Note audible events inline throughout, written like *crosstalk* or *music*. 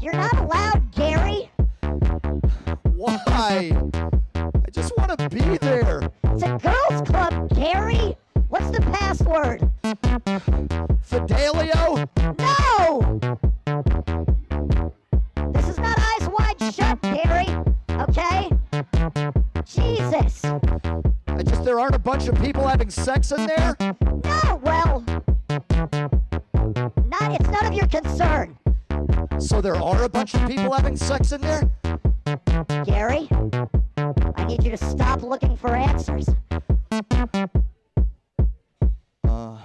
You're not allowed, sex in there? Gary, I need you to stop looking for answers. Uh,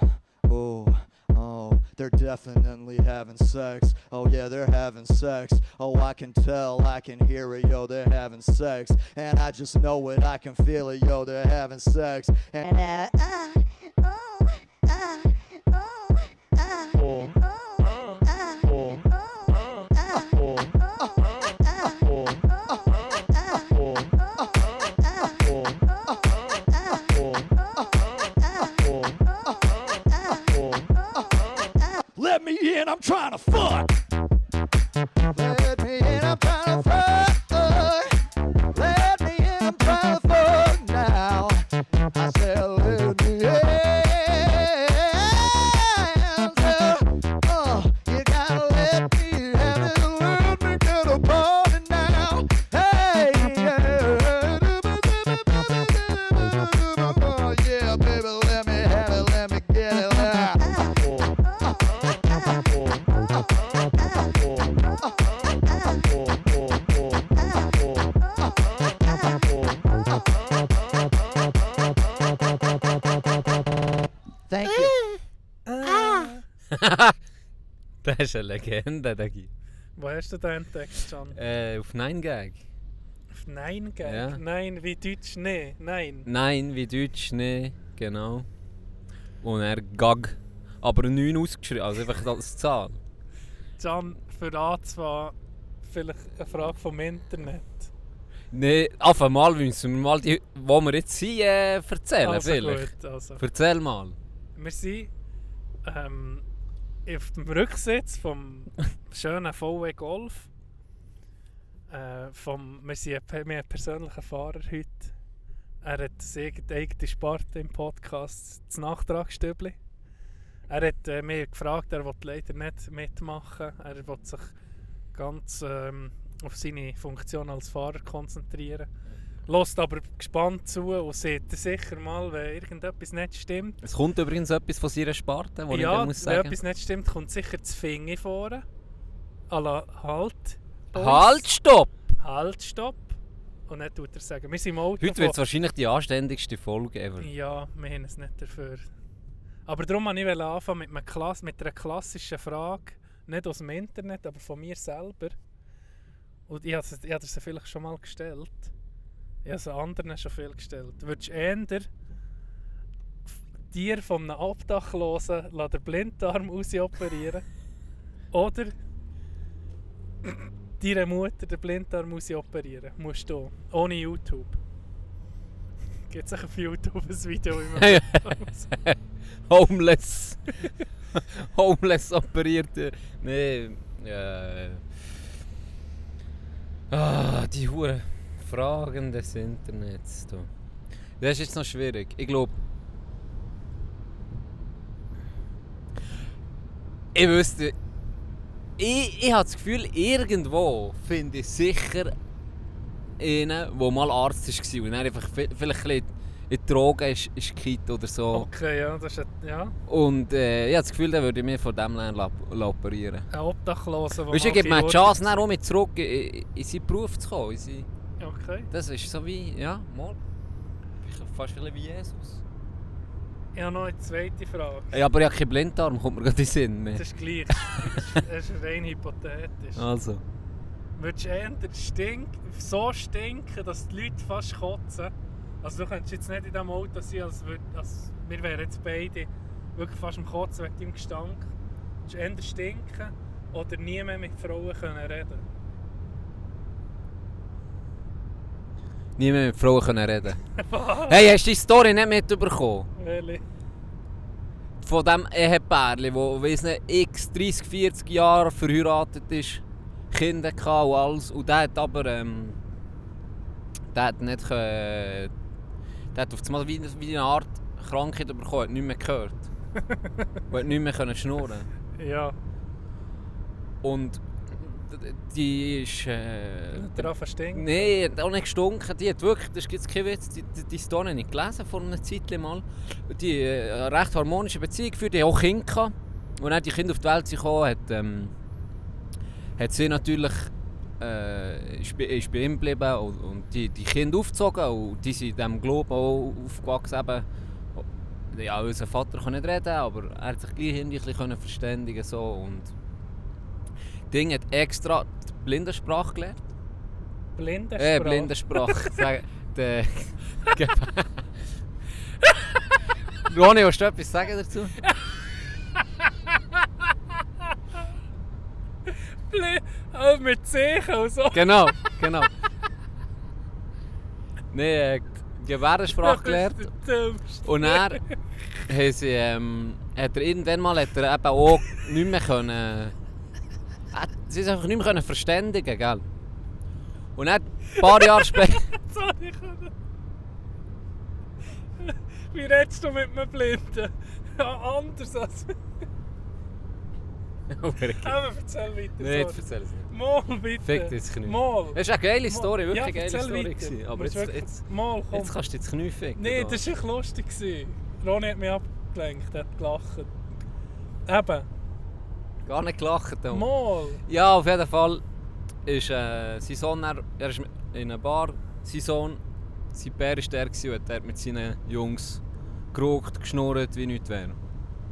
oh, oh, they're definitely having sex. Oh, yeah, they're having sex. Oh, I can tell, I can hear it, yo, they're having sex. And I just know it, I can feel it, yo, they're having sex. And, And, uh, uh, Das ist eine Legende, Dagi. Wo hast du den Text, Can? Äh, auf 9gag. Auf Nein gag? Ja. Nein, wie Deutsch nee. Nein. Nein, wie Deutsch, nee, genau. Und er Gag. Aber 9 ausgeschrieben, also einfach als Zahl. Can, für anzufangen, vielleicht eine Frage vom Internet. Nee, auf einmal müssen wir mal die, wo wir jetzt sind, äh, erzählen also vielleicht. gut, also. Erzähl mal. Wir sind ähm, auf dem Rücksitz vom schönen VW Golf. Äh, vom, wir sind wir haben einen persönlichen Fahrer heute. Er hat seine eigene Sparte im Podcast, das Nachtragsstübli. Er hat äh, mich gefragt, er will leider nicht mitmachen. Er will sich ganz ähm, auf seine Funktion als Fahrer konzentrieren. Lässt aber gespannt zu und sieht sicher mal, wenn irgendetwas nicht stimmt. Es kommt übrigens etwas von seiner Sparte, wo ich ja, dir muss wenn sagen. etwas nicht stimmt, kommt sicher das Finger vorne. Alla halt. Boys. Halt, stopp! Halt, stopp. Und dann tut er sagen, wir sind im Auto. Heute wird es wahrscheinlich die anständigste Folge ever. Ja, wir haben es nicht dafür. Aber darum wollte ich anfangen mit, einem Klass mit einer klassischen Frage. Nicht aus dem Internet, aber von mir selber. Und ich habe ich habe sie vielleicht schon mal gestellt. Ich habe sie anderen schon viel gestellt. Würdest du eher dir von einem Obdachlosen den Blinddarm ausoperieren *laughs* oder deiner Mutter den Blinddarm ausoperieren? Musst du. Ohne YouTube. Gibt es auf YouTube ein Video, man *laughs* Homeless. *laughs* Homeless operierte. Nee. Äh. Ah, die Hure Fragen des Internets. Du. Das ist jetzt noch schwierig. Ich glaube. Ich wüsste. Ich, ich habe das Gefühl, irgendwo finde ich sicher einen, der mal Arzt war und dann einfach vi- vielleicht ein in die Drogen ist, ist gekippt oder so. Okay, ja, das ist ja, Und äh, ich habe das Gefühl, dann würde ich mich von dem lernen operieren. ein Obdachloser, der Weißt du, ich gebe mir die Chance, dann auch mit zurück in, in, in seinen Beruf zu kommen. In seinen, Okay. das ist so wie, ja, mal. Fast ein bisschen wie Jesus. Ich habe noch eine zweite Frage. Ja, aber ich habe keinen Blinddarm, kommt mir gerade in den Sinn. Mehr. Das ist gleich. *laughs* Das ist rein hypothetisch. Also. Würdest du eher stink, so stinken, dass die Leute fast kotzen? Also du könntest jetzt nicht in diesem Auto sein, als, würd, als wir wären jetzt beide wirklich fast am Kotzen wegen deinem Gestank. Würdest du eher stinken oder nie mehr mit Frauen können reden Nie mehr mit Frauen können reden. hey, hast du die Story nicht mitbekommen? Welche? Von dem Ehepärchen, das weiss nicht, x 30, 40 Jahre verheiratet ist, Kinder gehabt und alles. Und der hat aber, ähm, der hat nicht, äh, der hat auf einmal wie, wie eine Art Krankheit bekommen, hat nicht mehr gehört. und hat nicht mehr schnurren. Ja, Und die ist, äh, daran verstehen. Nein, hat auch nicht gestunken. Die hat wirklich, das ist jetzt kein Witz, die, die, die Story habe ich nicht gelesen vor einer Zeit mal. Die äh, eine recht harmonische Beziehung geführt, die haben auch Kinder gehabt. Und als die Kinder auf die Welt gekommen, hat, ähm, hat sie natürlich äh, ist, bei, ist bei ihm geblieben und, und die, die Kinder aufgezogen und die sind in diesem Glauben auch aufgewachsen. Eben, ja, unser Vater kann nicht reden, aber er hat sich gleich irgendwie ein bisschen verständigen so und Ding hat extra die Blindensprache gelernt. Blinde Äh, Blindensprache. Sag, der, Ronny, willst du etwas sagen dazu? Bli oh, mit Zeichen und so. Genau, genau. Nein, äh, Gebärdensprache gelernt. Und er, haben sie, ähm, hat er irgendwann mal hat er eben auch nicht mehr können. *laughs* Sie ist einfach nicht mehr verständigen, gell? Und dann, ein paar Jahre *laughs* später. Sorry, Wie redest du mit einem Blinden? Ja, anders als... *laughs* Aber erzähl weiter. Nein, jetzt erzähl es nicht. Mal bitte. Fick dich Knie. Mal. Das ist eine geile Story, wirklich ja, eine geile Story. Gewesen. Aber jetzt, wirklich- jetzt, Mal, komm. jetzt kannst du ins Knie ficken. Nein, da. das war echt lustig. Ronny hat mich abgelenkt, hat gelacht. Eben, Gar nicht gelacht. da. mal. Ja, auf jeden Fall ist äh, sein Sohn, er, er ist in einer Bar, sein Sohn, sein Bär war der gewesen und hat dort mit seinen Jungs geraucht, geschnurrt, wie nichts wäre.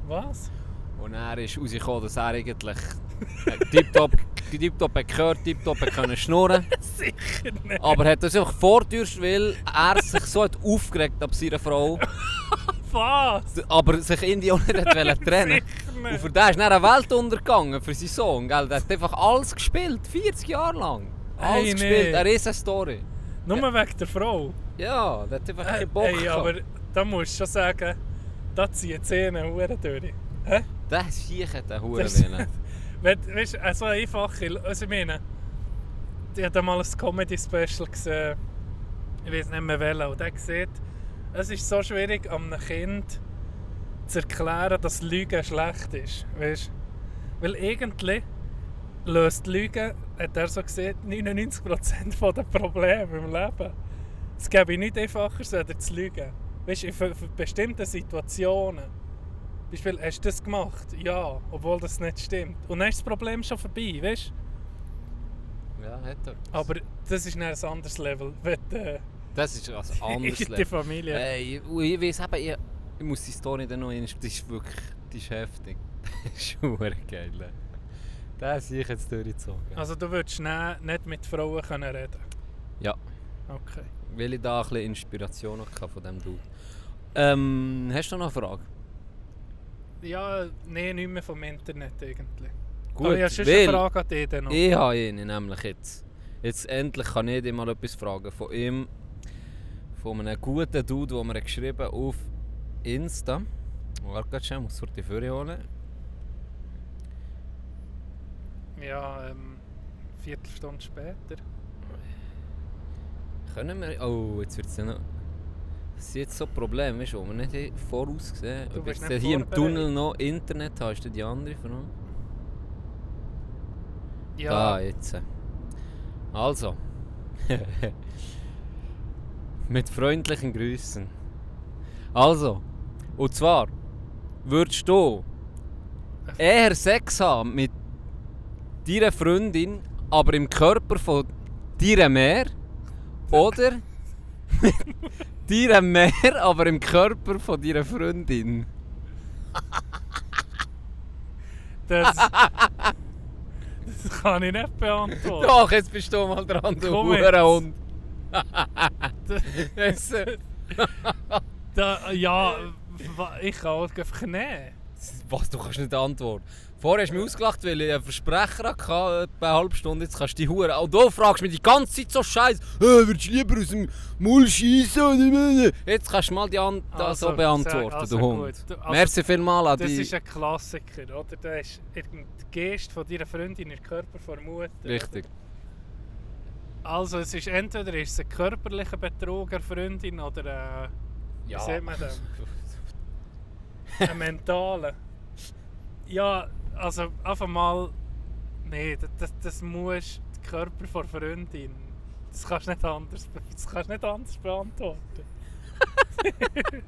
Was? Und er ist rausgekommen, dass er eigentlich tiptop, tiptop hat gehört, tiptop hat können schnurren. *laughs* Sicher nicht. Aber hat das einfach vortürst, weil er sich so hat aufgeregt ab seiner Frau, *laughs* Was? aber sich irgendwie auch nicht hat trennen Sicher Und für den ist dann eine Welt untergegangen, für seinen Sohn. Gell? Der hat einfach alles gespielt, 40 Jahre lang. Alles Hey, gespielt, nee. eine riesen Story. Nur wegen der Frau. Ja, der hat einfach Äh, keinen Bock Ey, gehabt. aber da musst du schon sagen, da ziehen Zähne Huren durch. Hä? Der Sieg hat einen Das- Hurenwillen. *laughs* Wenn- Weißt du, so einfach. Also ich meine, ich habe mal ein Comedy-Special gesehen. Ich weiß nicht mehr welchen. Und der sieht, es ist so schwierig, einem Kind zu erklären, dass Lügen schlecht ist. Weißt? Weil irgendwie löst Lügen, hat er so gesehen, 99% der Probleme im Leben. Es gäbe nichts einfacher, als zu lügen. Weißt du, für, für bestimmte Situationen. Beispiel, hast du das gemacht? Ja, obwohl das nicht stimmt. Und dann ist das Problem schon vorbei, weißt du? ja, hat er. Aber das ist ein anderes Level, wenn du Das ist ein äh, *laughs* anderes die Level. Familie... Ey, und ich weiss eben, ich, ich muss die Story dann noch einmal, das ist wirklich, die ist heftig. *laughs* Das ist verdammt geil. Den Sieg jetzt durchgezogen. Also du würdest nicht mit Frauen können reden Ja. Okay. Weil ich da ein bisschen Inspiration hatte von diesem Dude. Ähm, hast du noch eine Frage? Ja, nein, nicht mehr vom Internet eigentlich. Gut, Aber ich habe schon eine Frage an dich dann noch. Ich habe ihn nämlich jetzt. Jetzt endlich kann ich dir mal etwas fragen. Von ihm, von einem guten Dude, den mir geschrieben auf Insta. Ganz schnell, muss ich die Führer holen. Ja, ähm, Viertelstunde später. Können wir. Oh, jetzt wird es ja noch. Das ist jetzt so ein Problem, weißt wo wir nicht haben vorausgesehen Du Ob jetzt hier im. Tunnel noch Internet hast, ist das die andere Frage. Ja, Da, jetzt. Also. *laughs* Mit freundlichen Grüßen. Also, und zwar würdest du eher Sex haben mit deiner Freundin, aber im Körper von deiner mehr? Oder *laughs* mit deiner mehr, aber im Körper von deiner Freundin? das, das kann ich nicht beantworten. Doch, jetzt bist du mal dran, du Komm. Hurenhund. Das, *laughs* da, ja, ich kann auch einfach nein. Was, du kannst nicht antworten. Vorher hast du mich ausgelacht, weil ich einen Versprecher hatte, eine halbe Stunde, jetzt kannst du die Hure. Und du fragst mich die ganze Zeit so scheiße, äh, würdest du lieber aus dem Maul schießen? Jetzt kannst du mal die An das so beantworten, also du Hund. gut. Du- also, Merci vielmals an Das die... ist ein Klassiker, oder? Da ist irgendein Gest von deiner Freundin in den Körper von Mutter. Richtig. Also es ist entweder ist es ein körperlicher Betrug einer Freundin oder äh, wie sagt man das? *laughs* ein mentaler. Ja, also einfach mal... Nee, das, das, muss der Körper von Freundin. Das kannst du nicht anders, das kannst nicht anders beantworten. *laughs*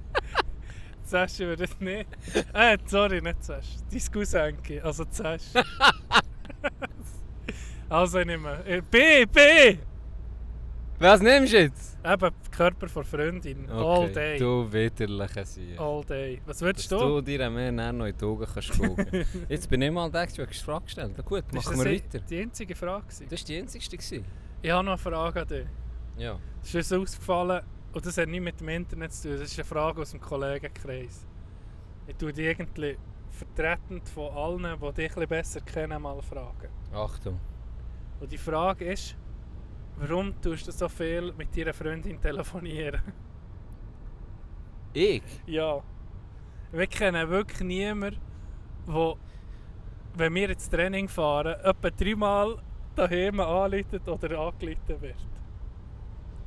Zuerst würde ich nicht... Äh, sorry, nicht zuerst. Dein Cousinke, also zuerst. *laughs* also ich nehme... Äh, B, B! Was nimmst du jetzt? Eben, der Körper von der Freundin. All day. du widerlicher Sieg. All day. Was Dass würdest du du? dir mehr noch in die Augen kannst schauen. *laughs* Jetzt bin ich mal da, du hast Frage gestellt. Na gut, Ist machen das wir weiter. die einzige Frage? Das war die einzigste. gewesen. Ich habe noch eine Frage an dich. Ja. Es ist uns ausgefallen, und das hat nichts mit dem Internet zu tun, das ist eine Frage aus dem Kollegenkreis. Ich tue dich irgendwie vertretend von allen, die dich ein bisschen besser kennen, mal fragen. Achtung. Und die Frage ist, warum tust du so viel mit deiner Freundin telefonieren? Ich? ja. Wir kennen wirklich niemanden, der, wenn wir ins Training fahren, etwa dreimal daheim anleitet oder angeleitet wird.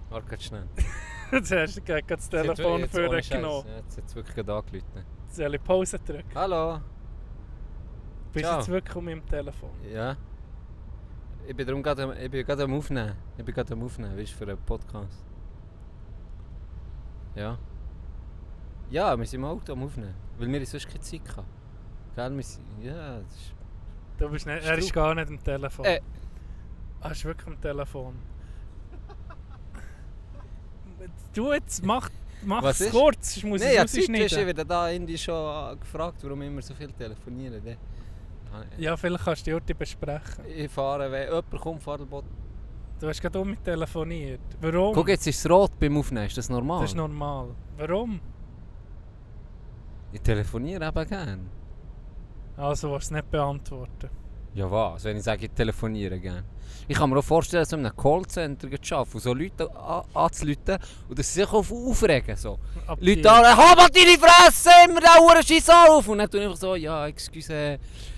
Warte ganz schnell. *laughs* Jetzt hast du gleich das Telefon vorgenommen. Jetzt hat es wirklich gerade angerufen. Soll ich Pause drücken? Hallo? Bist du jetzt wirklich um meinem Telefon? Ja? Ich bin darum gerade ich bin gerade am Aufnehmen. Ich bin gerade am Aufnehmen, weißt du, für einen Podcast. Ja? Ja, wir sind im Auto am Aufnehmen. Weil wir sonst keine Zeit hatten. Gell, wir sind, ja, das ist... Du bist nicht, er ist gar nicht am Telefon. Äh. Er ist wirklich am Telefon. Du jetzt, mach, mach Was es ist? kurz, ich muss Nein, ja, es Zeit ist, ich rausschneiden. werde da irgendwie schon gefragt, warum immer so viel telefonieren. Dann- Ja, vielleicht kannst du die Orte besprechen. Ich fahre, wenn jemand kommt, fahre ich Du hast gerade um mich telefoniert. Warum? Guck, jetzt ist es rot beim Aufnehmen, ist das normal? Das ist normal. Warum? Ich telefoniere eben gerne. Also, willst du es nicht beantworten. Ja was, wenn ich sage, ich telefoniere gerne. Ich kann mir auch vorstellen, so in einem Callcenter zu arbeiten und so Leute an- anzuleiten und dass sie sich auf aufregen. So. Leute hab mal deine Fresse, immer da Uhren Scheiß auf! Und dann tue ich einfach so, ja, excuse,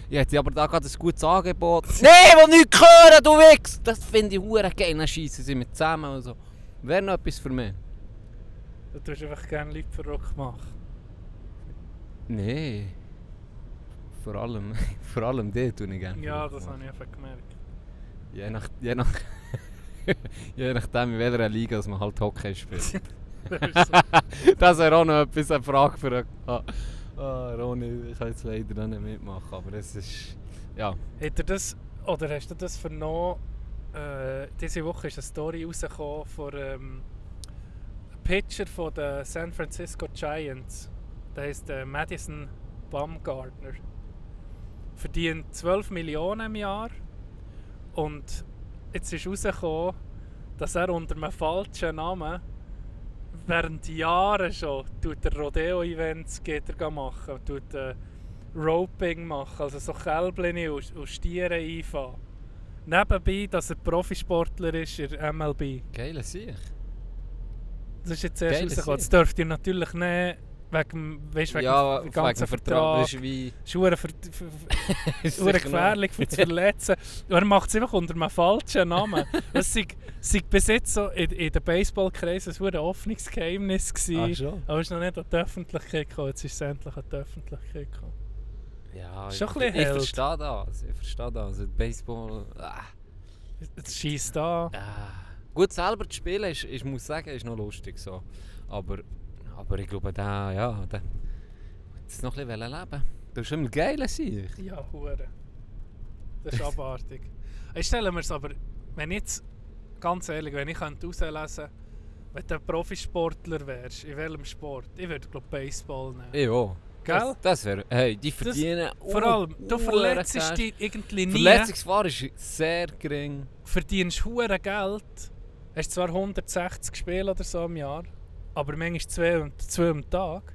ich hätte aber da gerade ein gutes Angebot. *laughs* Nein, wo nichts hören, du Wichs! Das finde ich hure geil, dann schiessen sie mit zusammen und so. Wäre noch etwas für mich? Du tust einfach gerne Leute verrückt machen. Nein. Vor allem, *laughs* vor allem die tue ich gerne. Ja, das habe ich einfach gemerkt. Je, nach, je, nach, *laughs* je nachdem, in welcher Liga dass man halt Hockey spielt. Das ist so. wäre auch noch etwas, eine Frage für einen... Ah, Ronny, ich kann jetzt leider nicht mitmachen, aber es ist... Ja. Hat er das, oder hast du das vernommen? Äh, diese Woche ist eine Story rausgekommen von ähm, einem Pitcher von den San Francisco Giants. Der heißt äh, Madison Baumgartner. Verdient 12 Millionen im Jahr. Und jetzt ist rausgekommen, dass er unter einem falschen Namen während Jahren schon tut er Rodeo-Events geht er machen, tut äh, Roping machen, also so Kälbchen und, und Stiere einfahren. Nebenbei, dass er Profisportler ist in MLB. Geile Sieg. Das ist jetzt erst rausgekommen. Das dürft ihr natürlich nicht wegen, weißt, wegen ja, dem ganzen Vertrag. Vertrag. Ist wie... Das ist sicher noch- gefährlich für zu verletzen. Und er macht es einfach unter einem falschen Namen. Sei, sei bis jetzt so in, in den Baseballkreisen ein hure offenes Geheimnis gewesen. Ah, aber es ist noch nicht an die Öffentlichkeit gekommen. Jetzt ist es endlich an die Öffentlichkeit gekommen. Ja, Schon ich, ein ich verstehe das. Ich verstehe das. Also Baseball... Ah. Jetzt schießt da. Ah. Gut, selber zu spielen, ist, ich muss sagen, ist noch lustig so. Aber, aber ich glaube, der, ja, der jetzt noch ein bisschen leben. Du bist immer geil sein. Ja, hure. Das ist *laughs* abartig. Ich stelle mir es aber, wenn jetzt, ganz ehrlich, wenn ich könnte herauslesen wenn du ein Profisportler wärst, in welchem Sport, ich würde glaube Baseball nehmen. Ja. Gell? Das, das wäre, hey, die verdienen Vor allem, du verletzt dich irgendwie nie, Verletzungsgefahr ist sehr gering. verdienst hure Geld, hast zwar 160 Spiele oder so im Jahr, aber manchmal zwei, und- zwei am Tag.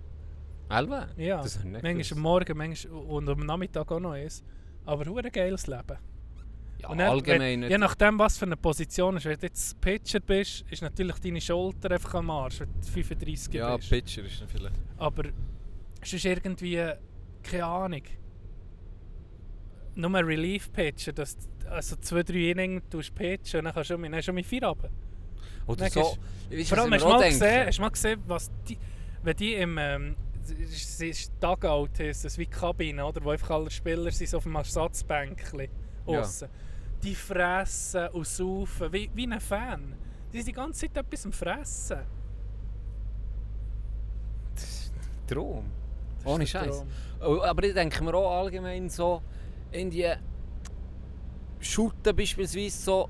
Elva? Ja, Das nicht manchmal gewusst. am Morgen manchmal, und am Nachmittag auch noch eins. Aber hure geiles Leben. Ja, Und dann, allgemein wenn. Je nachdem, was für eine Position ist. Wenn du jetzt Pitcher bist, ist natürlich deine Schulter einfach am Arsch, wenn du 35 ja, bist. Pitcher ist vielleicht. Aber es ist irgendwie, keine Ahnung, nur ein Relief-Pitcher, dass du also zwei, drei Innings pitchen und dann kannst du schon, mit vier runter. Oder so. Weißt Vor allem, hast du mal auch gesehen, hast du mal gesehen, was die, wenn die im ähm, es ist Dugout ist, das wie Kabine, oder, wo einfach alle Spieler sind so auf dem Ersatzbänkchen Ja. aussen. Die fressen und saufen, wie, wie ein Fan. Die sind die ganze Zeit etwas am Fressen. Traum. Das ist Ohne der Scheiß. Traum. Oh, Aber ich denke mir auch allgemein so, in die Shooten beispielsweise so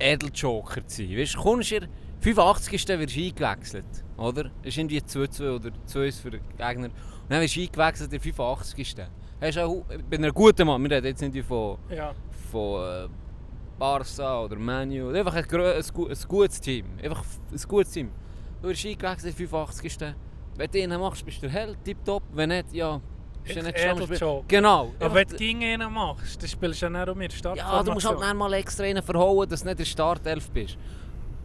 Edeljoker zu sein. Weißt du, kommst du 85. wirst du eingewechselt, oder? Es ist irgendwie 2-2 oder 2 für den Gegner. Und dann wirst du eingewechselt in der 85. Hast auch, bei einer guten Mann, wir reden jetzt nicht von, Ja. von äh, Barca oder Manu, einfach ein, ein, ein gutes Team. Einfach ein gutes Team. Du wirst eingewechselt in der 85. Wenn du ihn machst, bist du der Held, tipptopp. Wenn nicht, ja, bist du nicht. Edeljoker. Genau. Aber wenn du gegen ihn machst, dann spielst du ja nicht um ihre Startformation. ja, du musst halt mal extra einen verhauen, dass du nicht in der Startelf bist.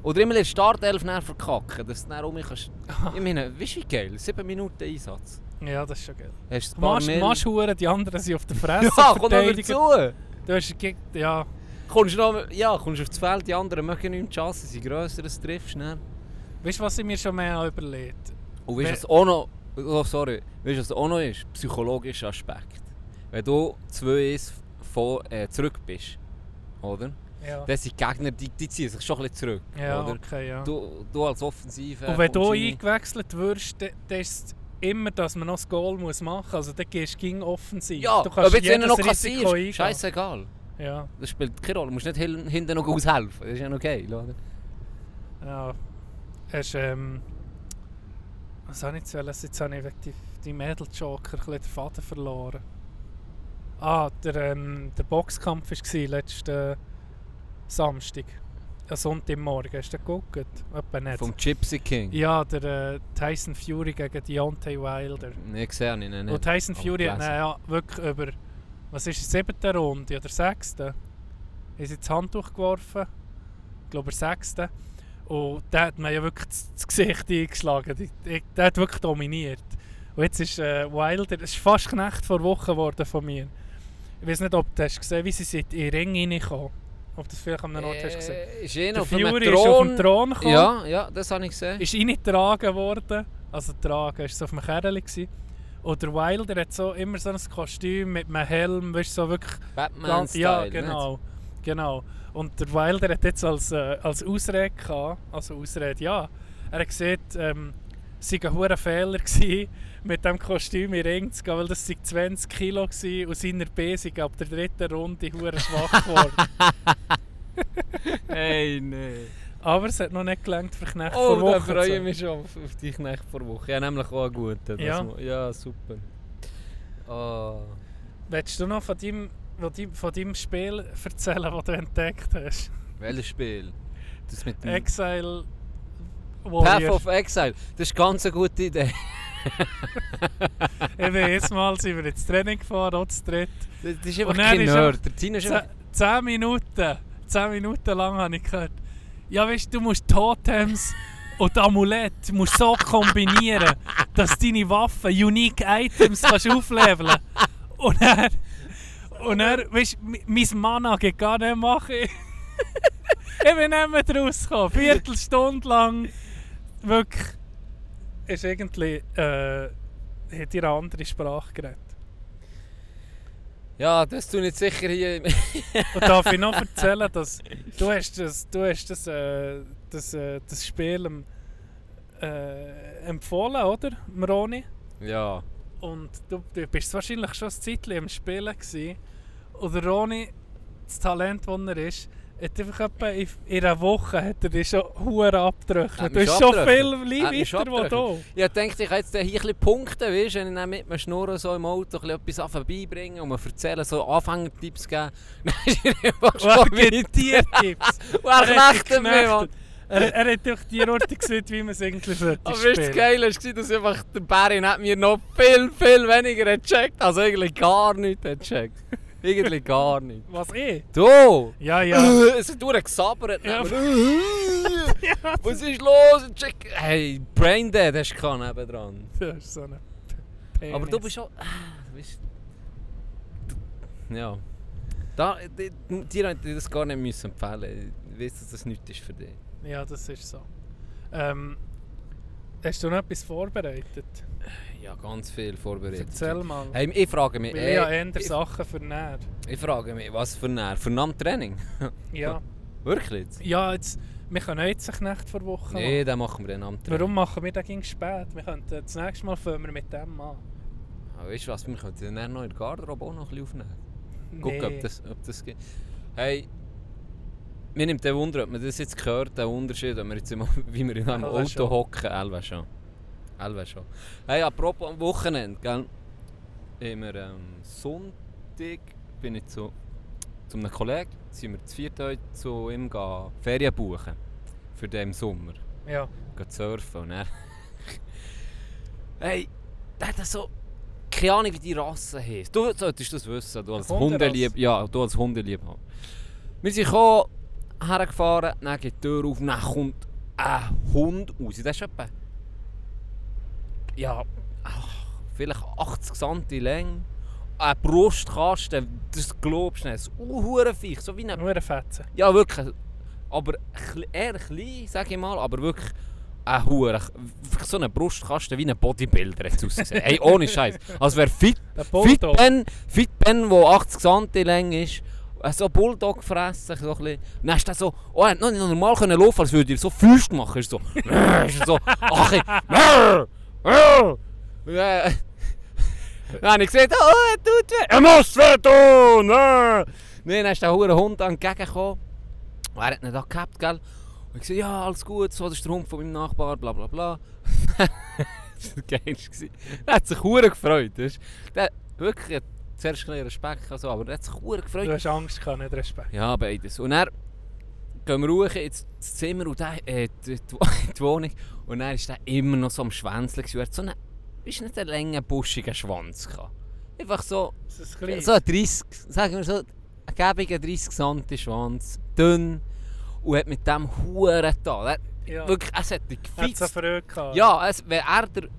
Oder immer in der Startelf verkacken, dass du dann um mich kannst... *laughs* Ich meine, weißt du wie geil? 7 Minuten Einsatz. Ja, das ist schon geil. Hast du machst, machst Huren, die anderen sind auf der *laughs* Fresse. Ja, komm verteidigen. dazu! Du hast ja, Kommst du noch, ja, kommst aufs Feld, die anderen mögen nicht die Chance, sie sind grösser, das triffst du dann. weißt du, was ich mir schon mehr habe überlegt Und weißt du, was auch noch... Oh, sorry. Weißt du, was auch noch ist? Psychologischer Aspekt. Wenn du 2-1 vor- äh, zurück bist, oder? Ja, Dann sind die Gegner, die, die ziehen sich schon ein bisschen zurück, ja oder? okay, ja. Du, du als Offensive... Und wenn du rein- eingewechselt wirst, dann dann ist immer, dass man noch das Goal muss machen muss. Also dann gehst du gegen offensiv. Ja, du aber jetzt wenn du noch kassierst, scheißegal. Ja, Das spielt keine Rolle. Du musst nicht hin- hinten noch aushelfen. Das ist ja geil, oder? ja. Hast, ähm, was soll ich jetzt wollen? Jetzt habe ich wegen die, die Mädel-Joker den Faden verloren. Ah, der, ähm, der Boxkampf war letzten Samstag. Am Sonntagmorgen. Hast du den geguckt? Etwa nicht. Vom Gypsy King. Ja, der äh, Tyson Fury gegen Deontay Wilder. Nee, gesehen ich nicht. Und Tyson Fury hat ja wirklich über, was ist es, siebte Runde oder sechste? Ist ins Handtuch geworfen. Ich glaube, der sechste. Und der hat mir ja wirklich das, Gesicht eingeschlagen. Der hat wirklich dominiert. Und jetzt ist äh, Wilder, es ist fast Knecht vor Wochen geworden von mir. Ich weiß nicht, ob du hast gesehen wie sie in den Ring reinkommen. Ob du das vielleicht am Ort hast gesehen. Äh, ist Der auf einem Fury ist auf dem Thron. Gekommen. Ja, ja, das habe ich gesehen. ist reingetragen worden. Also tragen, ist so auf einem Kerl gsi. Und der Wilder hat so immer so ein Kostüm mit einem Helm, weißt so wirklich Batman-Style. ja, nicht? genau, genau. Und der Wilder hat jetzt als, äh, als Ausrede gehabt, also Ausrede, ja, er hat gesagt, ähm, es sei ein hoher Fehler gewesen, mit dem Kostüm in den Ring zu gehen, weil das sei 20 Kilo gewesen und seiner B ab der dritten Runde hure schwach geworden. Hey, nee. Aber es hat noch nicht gelangt für Knecht Oh, vor da Wochen. freue ich mich schon auf, auf die Knecht vor Woche. Ja, nämlich auch einen guten. Ja. ja super. Ah. Willst du noch von deinem, von deinem, von deinem Spiel erzählen, das du entdeckt hast? Welches Spiel? Das mit dem Exile Path Warrior. of Exile. Das ist ganz eine gute Idee. *laughs* Eben, jetzt mal sind wir ins Training gefahren, auch zu dritt. Das, ist einfach dann kein ist Nerd. Der ist einfach... Zehn Minuten, zehn Minuten lang habe ich gehört. Ja, weißt du, du musst Totems *laughs* und Amulett musst so kombinieren, dass deine Waffen Unique Items kannst aufleveln. Und er, und er, weißt du, mein Mana geht gar nicht machen. *laughs* ich bin nicht mehr rausgekommen. Viertelstunde lang. Wirklich. Ist irgendwie. Äh, hat ihr eine andere Sprache geredet. Ja, das tue ich jetzt sicher hier... *laughs* Und darf ich noch erzählen, dass du hast das, du hast das, äh, das, äh, das Spiel ähm, äh, empfohlen, oder, Roni? ja. Und du, du bist wahrscheinlich schon ein Zeitchen am Spielen gewesen. Und Roni, das Talent, das er ist, hat einfach etwa in, in einer Woche hat er dich schon hure abgedrückt. Du bist schon viel weiter als du. Ich dachte, ich kann jetzt hier ein punkten, weißt, wenn ich dann mit einem Schnurren so im Auto ein bisschen etwas an vorbeibringen und mir erzählen, so Anfängertipps geben. *laughs* Dann ist er einfach schon Tipps? Und er knechtet mich. Er, er hat durch die Orte gesehen, wie man es eigentlich sollte Aber du, das spielen. Geile war, dass einfach der Barry hat mir noch viel, viel weniger gecheckt. Also eigentlich gar nichts hat gecheckt. Irgendwie gar nicht. Was ich? Du! Ja, ja. es hat durchgesabbert. Ja. Ja. Was ist los? Check. Hey, Braindead hast du gehabt nebendran. Das ist so eine Penis. Aber du bist auch. ah, Du bist. Ja. Da, di- dir hätte ich das gar nicht müssen empfehlen Ich weiß, dass das nichts ist für dich. Ja, das ist so. Ähm, hast du noch etwas vorbereitet? Ja, ganz viel vorbereitet. Erzähl mal. Hey, ich frage mich. Weil ich habe eher Sachen für näher. ich frage mich, was für ein für ein Training? *laughs* Ja. Wirklich? jetzt? ja, jetzt, wir können jetzt eine Knecht vor Woche Nee, dann machen wir den am Training. Warum machen wir ging spät? Wir könnten, das nächste Mal fangen wir mit dem an. Ah, weißt du was, wir können dann noch in der Garderobe auch noch ein bisschen aufnehmen. Gucken, Nee. ob das, ob das geht. Hey, mir nimmt der Wunder, ob man das jetzt gehört, der Unterschied, wenn wir jetzt im, *laughs* wie wir in einem Elva Auto hocken. Elva schon. Elva schon. Hey, apropos am Wochenende, gell? Immer ähm, Sonntag bin ich zu, zu einem Kollegen, sind wir zu viert heute zu ihm gehen, Ferien buchen. Für den Sommer. Ja. Gehen surfen und er... *laughs* hey, der hat so... Keine Ahnung, wie die Rasse heisst. Du solltest das wissen, du als? Hundelieb... Ja, du als Hundeliebhaber. Wir sind gekommen, hergefahren, dann geht die Tür auf, dann kommt ein Hund raus. Das ist etwa... Ja... ach, vielleicht 80 cm lang. Ein Brustkasten, das glaubst du nicht. Ein Uhrenviech, so wie ein Nur eine Fetze. ja, wirklich. Aber eher klein, sage ich mal, aber wirklich ein Hure. Wirklich so eine Brustkasten wie ein Bodybuilder hat ausgesehen. hey, ohne Scheiß. Als wäre Fit, Der Fit. Ben, Fit Ben, der 80 cm lang ist, so Bulldog fressen, so ein bisschen. Dann ist der so, oh, er hat noch nicht normal können laufen, als würde er so Füße machen. Ist so, *laughs* so, ach, ich, ja. Dann habe ich gesagt, oh, er tut weh. Er muss weh tun! äh. Nein, dann ist der hure Hund entgegengekommen. Und er hat ihn da gehabt, gell? Und ich gesagt, ja, alles gut, so, das ist der Hund von meinem Nachbar, bla bla bla. *laughs* das war geil. Er hat sich hure gefreut. Der wirklich zuerst ein Respekt, und so, aber er hat sich gefreut. Du hast Angst gehabt, nicht Respekt. Ja, beides. Und dann gehen wir hoch ins Zimmer und der, äh, die, die, Wohnung. Und dann war der immer noch so am Schwänzeln. gewesen. Er hat so einen, ist nicht einen langen, buschigen Schwanz. Gehabt. Einfach so, ist klein. so ein 30, sagen wir so, ein gäbiger 30 cm Schwanz. Dünn. Und hat mit dem Huren da. Er, ja. Wirklich, es hat dich Hat es. Ja, es, wenn er der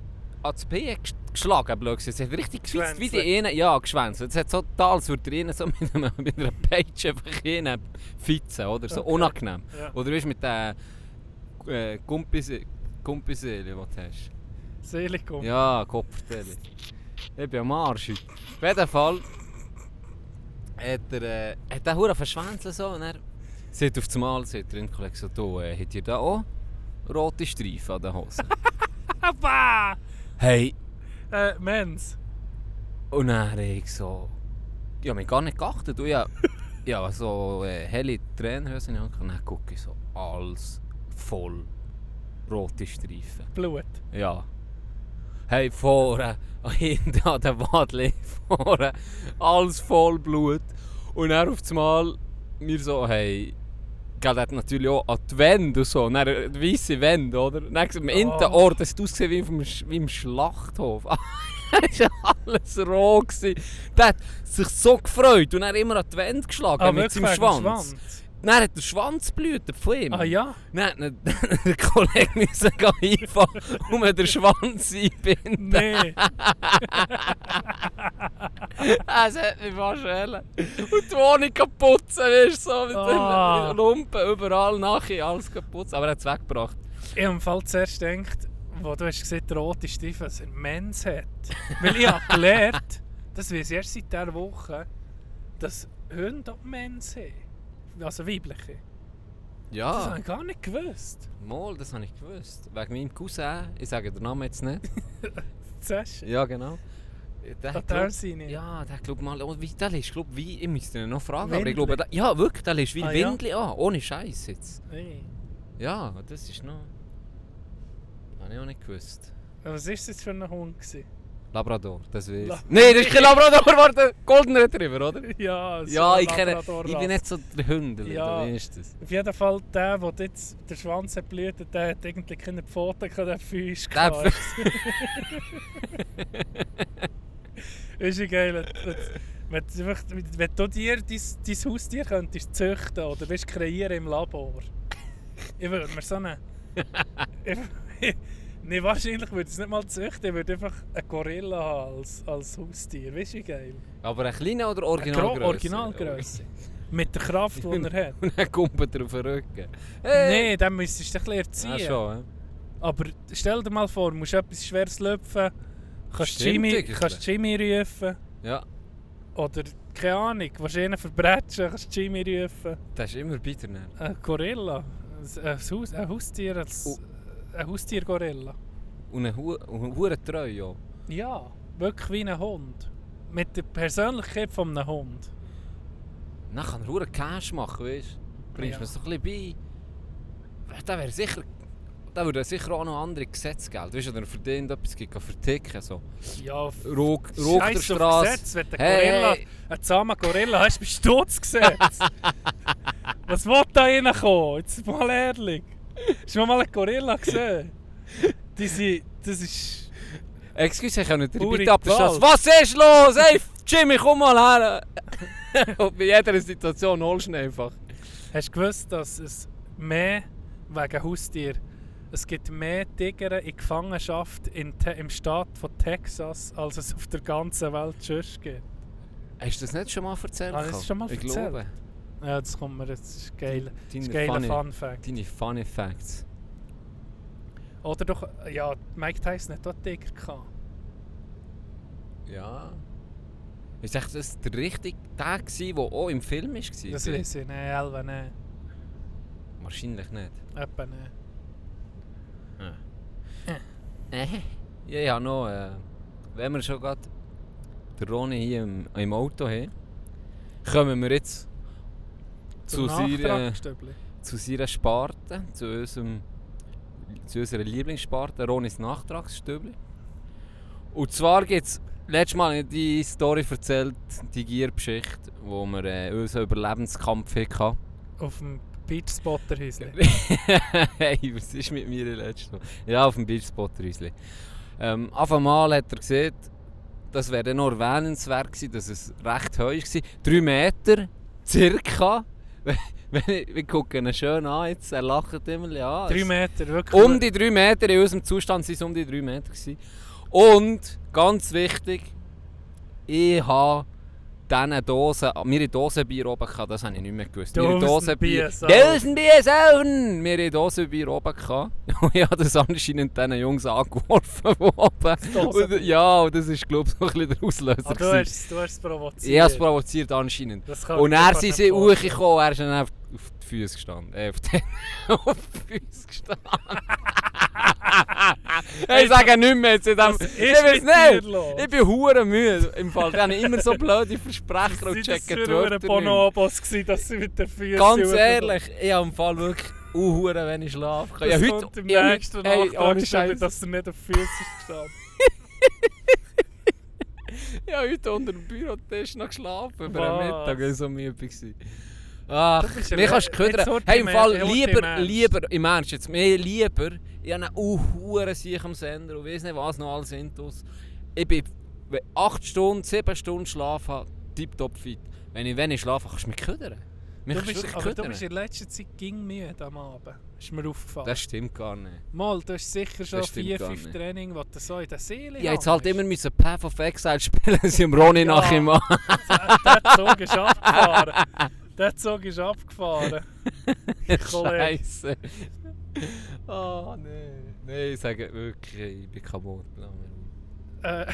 ans ges- geschlagen blöd gesagt, es hat richtig gefitzt, wie die einen, ja, geschwänzt. Es hat so da, als würde er so *laughs* mit, einem, mit einer Peitsche einfach ihnen fitzen, oder? So Okay. unangenehm. Ja. Oder weißt du, mit den äh, Gumpise- Gumpiseele, die du hast. Selikum. Ja, Kopfstelle. Ich bin am Arsch. Auf jeden Fall hat er, äh, hat er hure verschwänzt so und er sagt auf einmal, sagt der Kollege so, du, äh, habt ihr da auch rote Streifen an den Hosen? *laughs* Hey, Äh, Mens. und dann habe ich so, ich habe mich gar nicht geachtet, du, ja, ja so äh, helle Tränenhösen und dann gucke ich so, alles voll rote Streifen. Blut. Ja. Hey, vorne, *laughs* hinten an der Wadli, vorne, alles voll Blut. Und dann auf einmal, wir so, hey, Gell, hat natürlich auch an die Wände und so, dann eine weisse Wände, oder? Dann am Oh. Ort, das hat ausgesehen wie, vom, wie im Schlachthof. *laughs* Es war alles roh. Der hat sich so gefreut und er immer an die Wände geschlagen Ah, mit seinem Schwanz. Dann hat der Schwanz blüht von ihm. Ah ja? Dann hat der *laughs* Kollege gehen einfahren, um den Schwanz einbinden. Nee. *laughs* Das hat mich fast schellen. Und die Wohnung kaputt, weißt du, so mit Ah. den Lumpen überall nachher, alles kaputt. Aber er hat es weggebracht. Ich habe im Fall zuerst gedacht, wo du hast gesagt, rote Stiefel, dass er Mens hat. Weil ich habe gelernt, das weiß ich erst seit dieser Woche, dass Hunde auch Mens haben. Also weibliche. Das Ja, habe ich gar nicht gewusst. mal, das habe ich gewusst. Wegen meinem Cousin, ich sage den Namen jetzt nicht. *laughs* Zuerst. Ja, genau. Der Hat glaub- seine? Ja, der glaubt mal, oh, wie, der ist, glaub, wie, ich müsste ihn noch fragen, aber Windli? ich glaube, der, ja wirklich, der ist wie Ah, ein ja? Windli an, ohne Scheiß jetzt. Hey. Ja, das ist noch... Habe ich auch nicht gewusst. Was war das jetzt für ein Hund? Gewesen? Labrador, das weiß La-. Nein, das ist kein Labrador, *laughs* warte, Golden Retriever, oder? Ja, so Ja, ich kenne, ich bin nicht so der Hündler, Ja. du weißt das. Auf jeden Fall, der, der jetzt der Schwanz hat blüht, der hat eigentlich keine Pfoten, Der gehabt. *laughs* Ist ja geil. Wenn, wenn du dir dein, dein Haustier könntest züchten oder willst kreieren im Labor. Ich würde mir so eine... *laughs* nee, wahrscheinlich würde es nicht mal züchten, ich würde einfach einen Gorilla haben als, als Haustier. Weißt du, wie geil? Aber ein kleiner oder Originalgröße? Originalgröße. Mit der Kraft, die er hat. Und *laughs* dann kumpelt er auf den Rücken. Hey! Nein, dann müsstest du dich ein bisschen Ja, erziehen. schon, Aber stell dir mal vor, du musst etwas schweres löpfen, kannst Stimmt Jimmy, kannst Jimmy rufen. ja. ja, Oder, keine Ahnung, einen verbrechen, kannst Jimmy rufen. das ist immer bitter. Ne? Ein Gorilla. Ein, Haus, ein Haustier als... Oh. Ein Haustier-Gorilla. Und ein ein Hure treu, ja. Ja, wirklich wie ein Hund. Mit der Persönlichkeit von einem Hund. Dann kann er Hure Cash machen, weißt du? Bringst Ja. mir so ein bisschen bei. Da wäre sicher... Da würde sicher auch noch andere Gesetze gelten. Weißt du, wenn er verdient etwas gibt, verticken. So. Ja, Ruck, Ruck der auf Straße. Gesetz, wenn du Hey, Gorilla, hey. einen zahmen Gorilla hast, bist du das Gesetz. *laughs* Was will da reinkommen? Jetzt mal ehrlich. Hast du mal einen Gorilla gesehen? Die sind, das ist... Excuse, können ihr Pure bitte ab der Straße... Gewalt. Was ist los? Hey, Jimmy, komm mal her! *laughs* Und bei jeder Situation holst du ihn einfach. Hast du gewusst, dass es mehr wegen Haustier es gibt mehr Tiger in Gefangenschaft in im Staat von Texas, als es auf der ganzen Welt sonst gibt. Hast du das nicht schon mal erzählt? Ah, das ist schon mal ich erzählt. glaube. Ja, das kommt mir, das ist geil. Das ist Deine ein geiler Fun Fact. deine funny Facts. Oder doch, ja, Mike Tyson hat auch Tiger gehabt. Ja. Ist echt das der richtige Tag, der auch im Film war? Das weiß ich nicht, Elva nicht. Wahrscheinlich nicht. Etwa nicht. Äh. Ja, ja, noch. Äh, wenn wir schon gerade den Ronny hier im, im Auto haben, kommen wir jetzt zu, seiner, zu seiner Sparte, zu, unserem, zu unserer Lieblingssparte, Ronis Nachtragsstübli. Und zwar gibt es, letztes Mal die Story erzählt, die Giergeschichte, wo wir äh, unseren Überlebenskampf hatten. Auf dem Beachspotter Häusli. *laughs* hey, was ist mit mir letztes Mal? Ja, auf dem Beachspot-Häusli. Ähm, auf einmal hat er gesehen, das wäre noch erwähnenswert gewesen, dass es recht hoch war. Drei Meter, circa. *laughs* Wir gucken ihn schön an jetzt, er lacht immer. Ja, Drei Meter, wirklich. Um die drei Meter, in unserem Zustand waren es um die drei Meter. Gewesen. Und, ganz wichtig, ich habe diese Dose, mir in Dosenbier oben gehabt, das habe ich nicht mehr gewusst. In Dosenbier Dosenbier, saufen. Mir in Dosenbier oben gehabt. *laughs* Und ich habe das anscheinend diesen Jungs angeworfen, die oben. Und, ja, und das ist glaube ich so ein bisschen der Auslöser. Ah, du hast, du hast es provoziert. ich habe es provoziert anscheinend. Und er sind sie hochgekommen, er ist dann auf, die Füße gestanden. Äh, auf die *laughs* Füße gestanden. *laughs* ich sage nicht mehr jetzt Ich weiß nicht! Ich bin hure müde im Fall. Die haben immer so blöde *laughs* Versprecher und checken die Wörter nicht. Bonobos gewesen, dass sie mit den Füßen Ganz ehrlich, ich habe im Fall wirklich uh, wenn ich schlafe. Das Ja, kommt im hab nächsten heute- hey, dass er nicht auf Füße gestanden. *laughs* Ich habe heute unter dem Bürotisch noch geschlafen über den Mittag, weil ich so müde war. Ach, Du ja mir kannst du ködern. Hey, im Fall lieber, lieber, im Ernst jetzt, mehr lieber, ich habe einen uh, sich am Sender und weiss nicht was noch alles intus. Ich bin, wenn ich 8 Stunden, 7 Stunden Schlaf habe, tipptopp fit. Wenn ich wenig schlafe, kannst du mich ködern. Mich Du bist, aber du ködern. bist in letzter Zeit ging müde am Abend. Ist mir aufgefallen. Das stimmt gar nicht. Mal, du hast sicher schon Das stimmt vier, gar fünf nicht. Training, wo du so in der Seele Ich jetzt halt immer müssen Path of Exile *laughs* spielen, sie im Ronny Ja. nach ihm an. *laughs* Der Zug ist abgefahren. Der Zug ist abgefahren. *laughs* Scheiße. Oh nein. Nein, ich sage wirklich, ich bin kaputt. Äh, *laughs*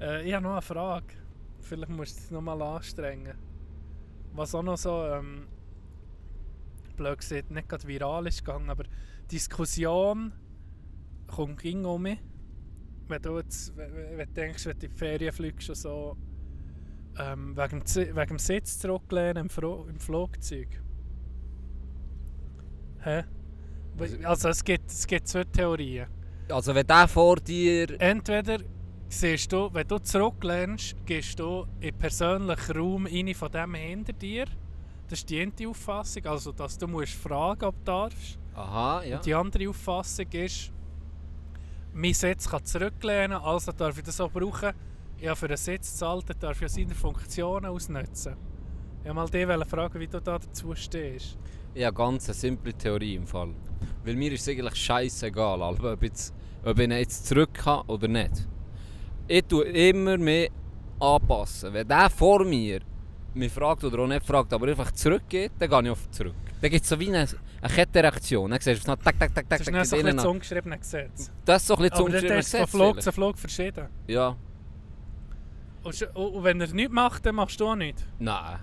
äh, ich habe noch eine Frage. Vielleicht musst du es noch mal anstrengen. Was auch noch so, ähm, blöd gesagt, nicht gerade viral ist gegangen, aber Diskussion kommt ging um mich. Wenn du jetzt, wenn, wenn wenn du denkst, wenn du in die Ferien fliegst und so, ähm, wegen, wegen dem Sitz zurücklehnen im, Fro im Flugzeug. Hä? Also- Also es gibt, es gibt zwei Theorien. Also wenn der vor dir... Entweder siehst du, wenn du zurücklernst, gehst du in persönlichen Raum rein von dem hinter dir. Das ist die eine Auffassung, also dass du musst fragen, ob du darfst. Aha, ja. Und die andere Auffassung ist, mein Sitz kann zurücklehnen, also darf ich das auch brauchen ja, für einen Sitz zu halten, darf ja seine Funktionen ausnutzen. Ich wollte mal dich fragen, wie du da dazu stehst. Ja, ganz eine simple Theorie im Fall. Weil mir ist es eigentlich scheißegal, ob, jetzt, ob ich ihn jetzt zurück habe oder nicht. Ich tue immer mehr anpassen. Wenn der vor mir mich fragt oder auch nicht fragt, aber einfach zurückgeht, dann gehe ich auf zurück. Dann gibt es so wie eine, eine Kettenreaktion. Dann siehst du es noch tak, tak, tak, tak, Das ist tak, nicht so ein bisschen das ungeschriebene Gesetz. Das ist so ein bisschen dann ist es von Flug zu Flug verschieden. Ja, Und, wenn er nichts macht, dann machst du auch nichts. nein.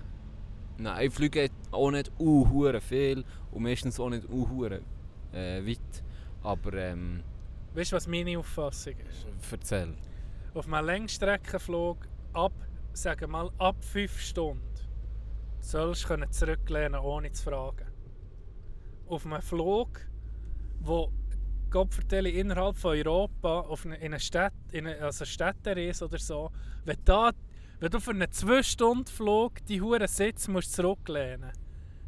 Nein, ich fliege auch nicht uh, viel und meistens auch nicht uh, äh, weit. Aber ähm, Weißt du, was meine Auffassung ist? erzähl. Auf einem Längstreckenflug ab, sagen mal, ab 5 Stunden sollst du zurücklehnen ohne zu fragen. Auf einem Flug, wo Gott vertelle, innerhalb von Europa auf eine, in eine Stadt, in eine, also Städtereise oder so, wenn, da, wenn du für einen 2-Stunden-Flug die Huren Sitz musst zurücklehnen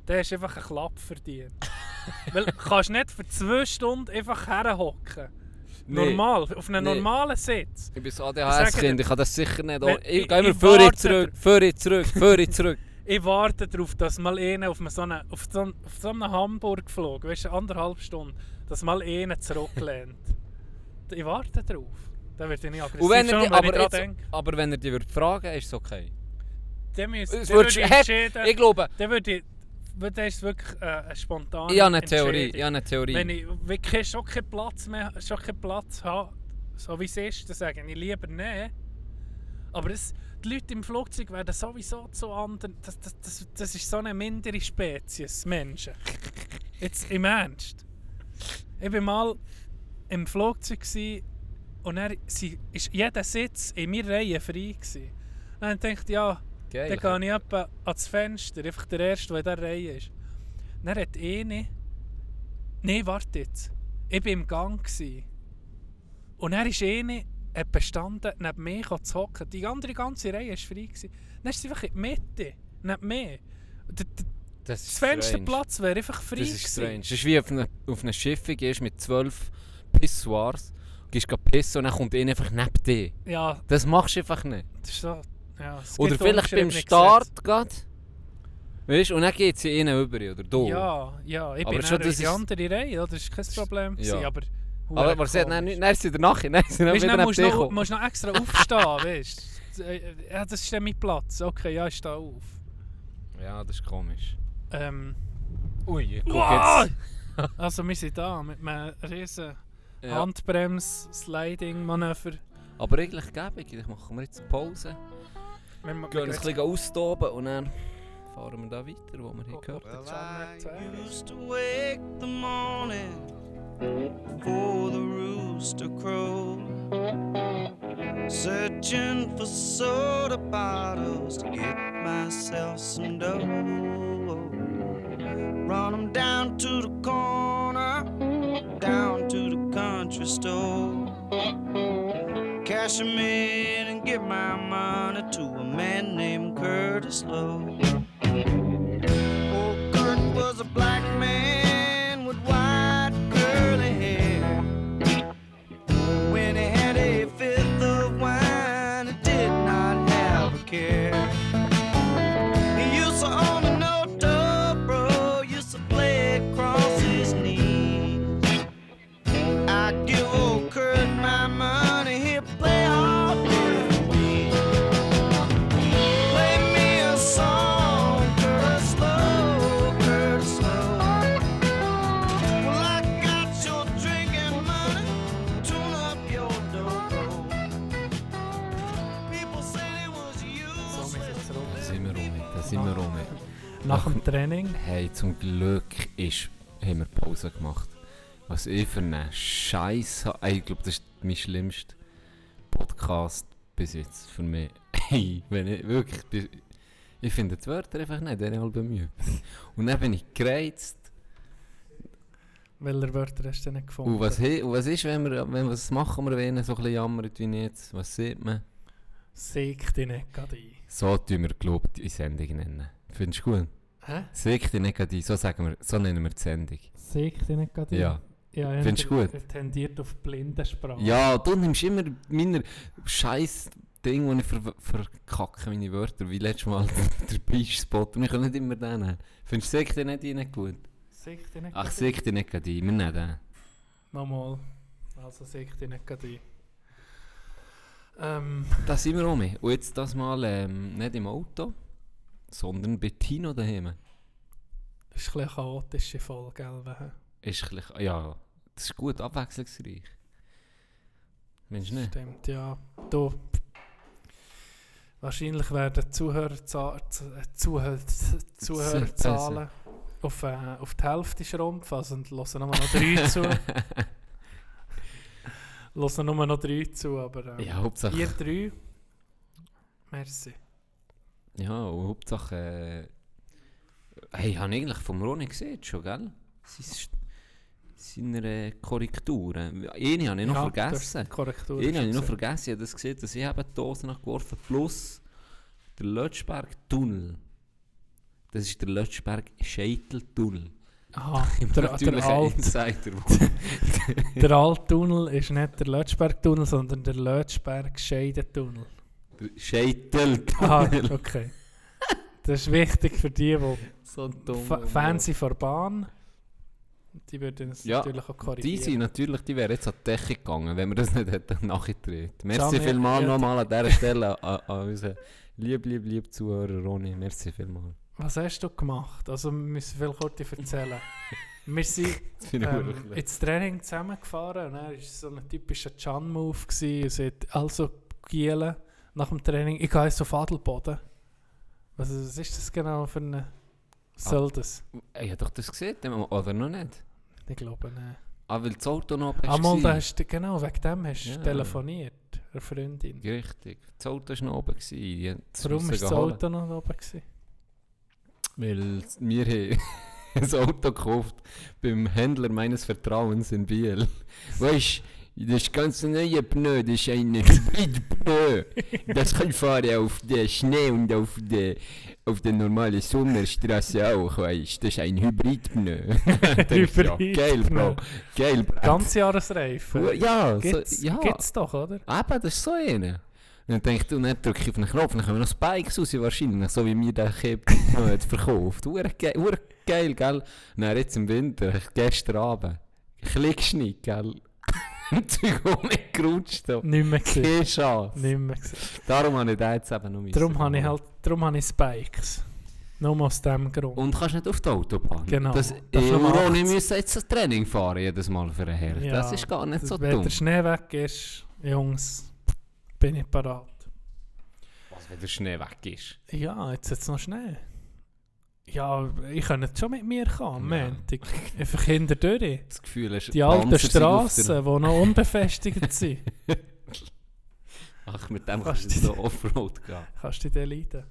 dann hast du einfach einen Klapp verdient. *laughs* Weil du kannst nicht für 2 Stunden einfach herhocken. Normal, auf einem Nee. normalen Sitz. Ich bin Sag ADHS-Kind, ich kann das sicher nicht. Wenn- ich gehe immer warte- zurück, vorher zurück, vorher zurück. *laughs* Ich warte darauf, dass mal einer auf, so einem, auf, so, einem- auf so einem Hamburg flog, weißt du, anderthalb Stunden, dass mal einer zurücklehnt. ich warte darauf. Dann wird ich nicht aggressiv, Und wenn er schon, die, wenn aber, jetzt, aber wenn er dich würde fragen ist es okay. Dann, müsste, Es dann ich sch- entscheiden, Ich glaube, dann würde ich, das ist wirklich äh, eine spontane ich habe eine Theorie. Ich habe eine Theorie. Wenn ich wirklich schon keinen Platz mehr, schon keinen Platz habe, so wie es ist, dann sage ich lieber nein. Aber das, die Leute im Flugzeug werden sowieso zu anderen. Das, das, das, das ist so eine mindere Spezies, Menschen. Jetzt im Ernst. Ich war mal im Flugzeug und er ist jeder Sitz in meiner Reihe frei. Gewesen. Dann dachte ich, ja, Geil. dann gehe ich etwa ans Fenster, einfach der Erste, der in dieser Reihe ist. Dann hat eine... Nein, warte jetzt. Ich war im Gang. Gewesen. Und dann ist eine hat bestanden, neben mir zu hocken. Die andere ganze Reihe war frei. Gewesen. Dann ist sie einfach in die Mitte, neben mir. Der, der, das ist strange. Fensterplatz wäre einfach frei Das ist strange. Das ist wie auf einer auf eine Schiffe gehst mit zwölf Pissoirs, gehst gehen pissen und dann kommt einer einfach neben dir. Ja, Das machst du einfach nicht. das ist so... Ja, Oder vielleicht beim Start gerade. Weißt und dann geht sie innen über oder do. Ja, ja, ich Aber bin schon, das die ist- andere Reihe, das war kein Problem. Ja. gewesen, aber Aber hure man sieht, dann, komisch. dann ist sie danach, dann ist sie dann Weißt, dann musst du musst noch extra *laughs* aufstehen, weißt du? Ja, das ist dann mein Platz. Okay, ja, ich stehe auf. Ja, das ist komisch. Ähm, Ui, guck wow! jetzt. *laughs* also wir sind da mit einem riesen Ja. Handbrems-Sliding-Manöver. Aber eigentlich gäbe ich, machen wir jetzt eine Pause. Wir wir Gehen uns ein bisschen austoben und dann fahren wir da weiter, wo wir hier Oh, gehört haben. Well, I used to wake the morning before the rooster crowed, searching for soda bottles to get myself some dough. Run 'em down to the corner, down to the country store. Cash 'em in and give my money to a man named Curtis Lowe. Old Kurt was a black man Nach dem Training. Hey, zum Glück ist, haben wir Pause gemacht. Was ich für einen Scheiß habe. Ich glaube, das ist mein schlimmster Podcast bis jetzt für mich. *laughs* Hey, wenn ich wirklich. Ich finde die Wörter einfach nicht, diese Alben müde. Und dann bin ich gereizt. Welche Wörter hast du denn gefunden? Und was, und was ist, wenn wir, wenn, was machen wir, wenn so ein bisschen jammert wie jetzt? Was sieht man? Säg dich nicht gerade ein. So tun wir, glaube ich, die Sendung nennen. Findest du gut? Hä? Säg dich nicht gerade ein, so, sagen wir, so nennen wir die Sendung. Säg dich nicht gerade ein? Ja. ja Findest du gut? er tendiert auf Blindensprache. Ja, du nimmst immer meiner scheiß Ding, wo ich ver verkacke meine Wörter, wie letztes Mal *laughs* der Beach-Spot. Wir können nicht immer den nehmen. Findest du Sekte nicht rein gut? Sieg dich nicht Ach, nicht gerade ein, wir nehmen den. Nochmal. Also sieg dich nicht gerade ein. Ähm, Da sind wir mit. Und jetzt das mal ähm, nicht im Auto, sondern bei Tino daheim. das ist ein chaotische Folge, gell? Ist ein bisschen, ja, das ist gut, abwechslungsreich. Du nicht? Stimmt, ja. Du. Wahrscheinlich werden Zuhörerza- Zuhör Zuhörerzahlen auf, äh, auf die Hälfte schrumpfen. Also und hören nur noch drei zu. *laughs* hören nur noch drei zu, aber ähm, Ja, ihr drei. Merci. Ja, und Hauptsache. Äh, hey, ich habe eigentlich vom Ronny gesehen, schon, gell? Sein- Seine Korrekturen. Eine habe ich noch Ja, vergessen. Korrektur. Eine habe ich noch vergessen. Ich habe das gesehen, dass ich eben die Dose nachgeworfen plus der Lötschberg-Tunnel. Das ist der Lötschberg-Scheiteltunnel. *laughs* Aha, der, der, alte, Insider. *laughs* der alte Tunnel ist nicht der Lötschberg-Tunnel, sondern der Lötschberg-Scheidentunnel. Der Scheiteltunnel. Aha, okay. Das ist wichtig für die, die So dumm. Fa Fans sind Bahn. Die würden es Ja, natürlich auch Die korrigieren. sind natürlich, die wären jetzt an die Decke gegangen, wenn wir das nicht hätten nachgedreht. Merci vielmals nochmal an dieser Stelle an, an unseren lieb, lieb, lieb Zuhörer Ronny. Merci vielmals. Was hast du gemacht? Also wir müssen viel kurz erzählen. *laughs* wir sind ähm, ins Training zusammengefahren und er war so ein typischer Chan-Move. Es hat also Gielen nach dem Training. Ich gehe jetzt auf Adelboden. Was, was ist das genau für eine... Soll das? Ich habe doch das gesehen, oder noch nicht? Ich glaube nicht. Ah, weil das Auto noch oben Einmal, da war. hast du, genau, wegen dem hast du Ja. telefoniert. Eine Freundin. Richtig. Das Auto war noch oben. gewesen. Warum war das. Auto noch oben? Gewesen? Weil wir haben *laughs* ein Auto gekauft beim Händler meines Vertrauens in Biel. Weißt das ganze neue Pneu, das ist ein Hybridpneu. Das kann fahren auf der Schnee und auf der, auf der normalen Sommerstraße auch, weißt. Das ist ein Hybridpneu. *laughs* ja, geil, Bro. Geil, Bro. Ganzjahresreifen. ja, so, Gibt's, ja. gibt's doch, oder? Eben, das ist so eine. Und dann denke ich, du, dann drücke ich auf einen Knopf, dann kommen noch Spikes raus, wahrscheinlich, so wie mir der Kip *laughs* hat verkauft. Ure geil, gell? Dann jetzt im Winter, gestern Abend, Klickschnitt, gell? Zeug rumgerutscht. Nicht mehr gesehen. Keine Chance. Nicht mehr gesehen. Darum habe ich den jetzt eben noch müssen Darum habe ich halt, darum habe ich Spikes. Nur aus dem Grund. Und kannst nicht auf die Autobahn. Genau. Das, Darf ich 80. müssen jetzt das Training fahren, jedes Mal für einen Herr. Ja, das ist gar nicht so Wenn dumm. der Schnee weg ist, Jungs, bin ich parat. Was, wenn der Schnee weg ist? Ja, jetzt hat es noch Schnee. Ja, ich könnte jetzt schon mit mir kommen am Ja. Montag. Einfach hinterdurch. Das Gefühl ist, Die alten Strassen, die noch unbefestigt *laughs* sind. Ach, mit dem kannst du so Offroad gehen. Kannst du dich leiden.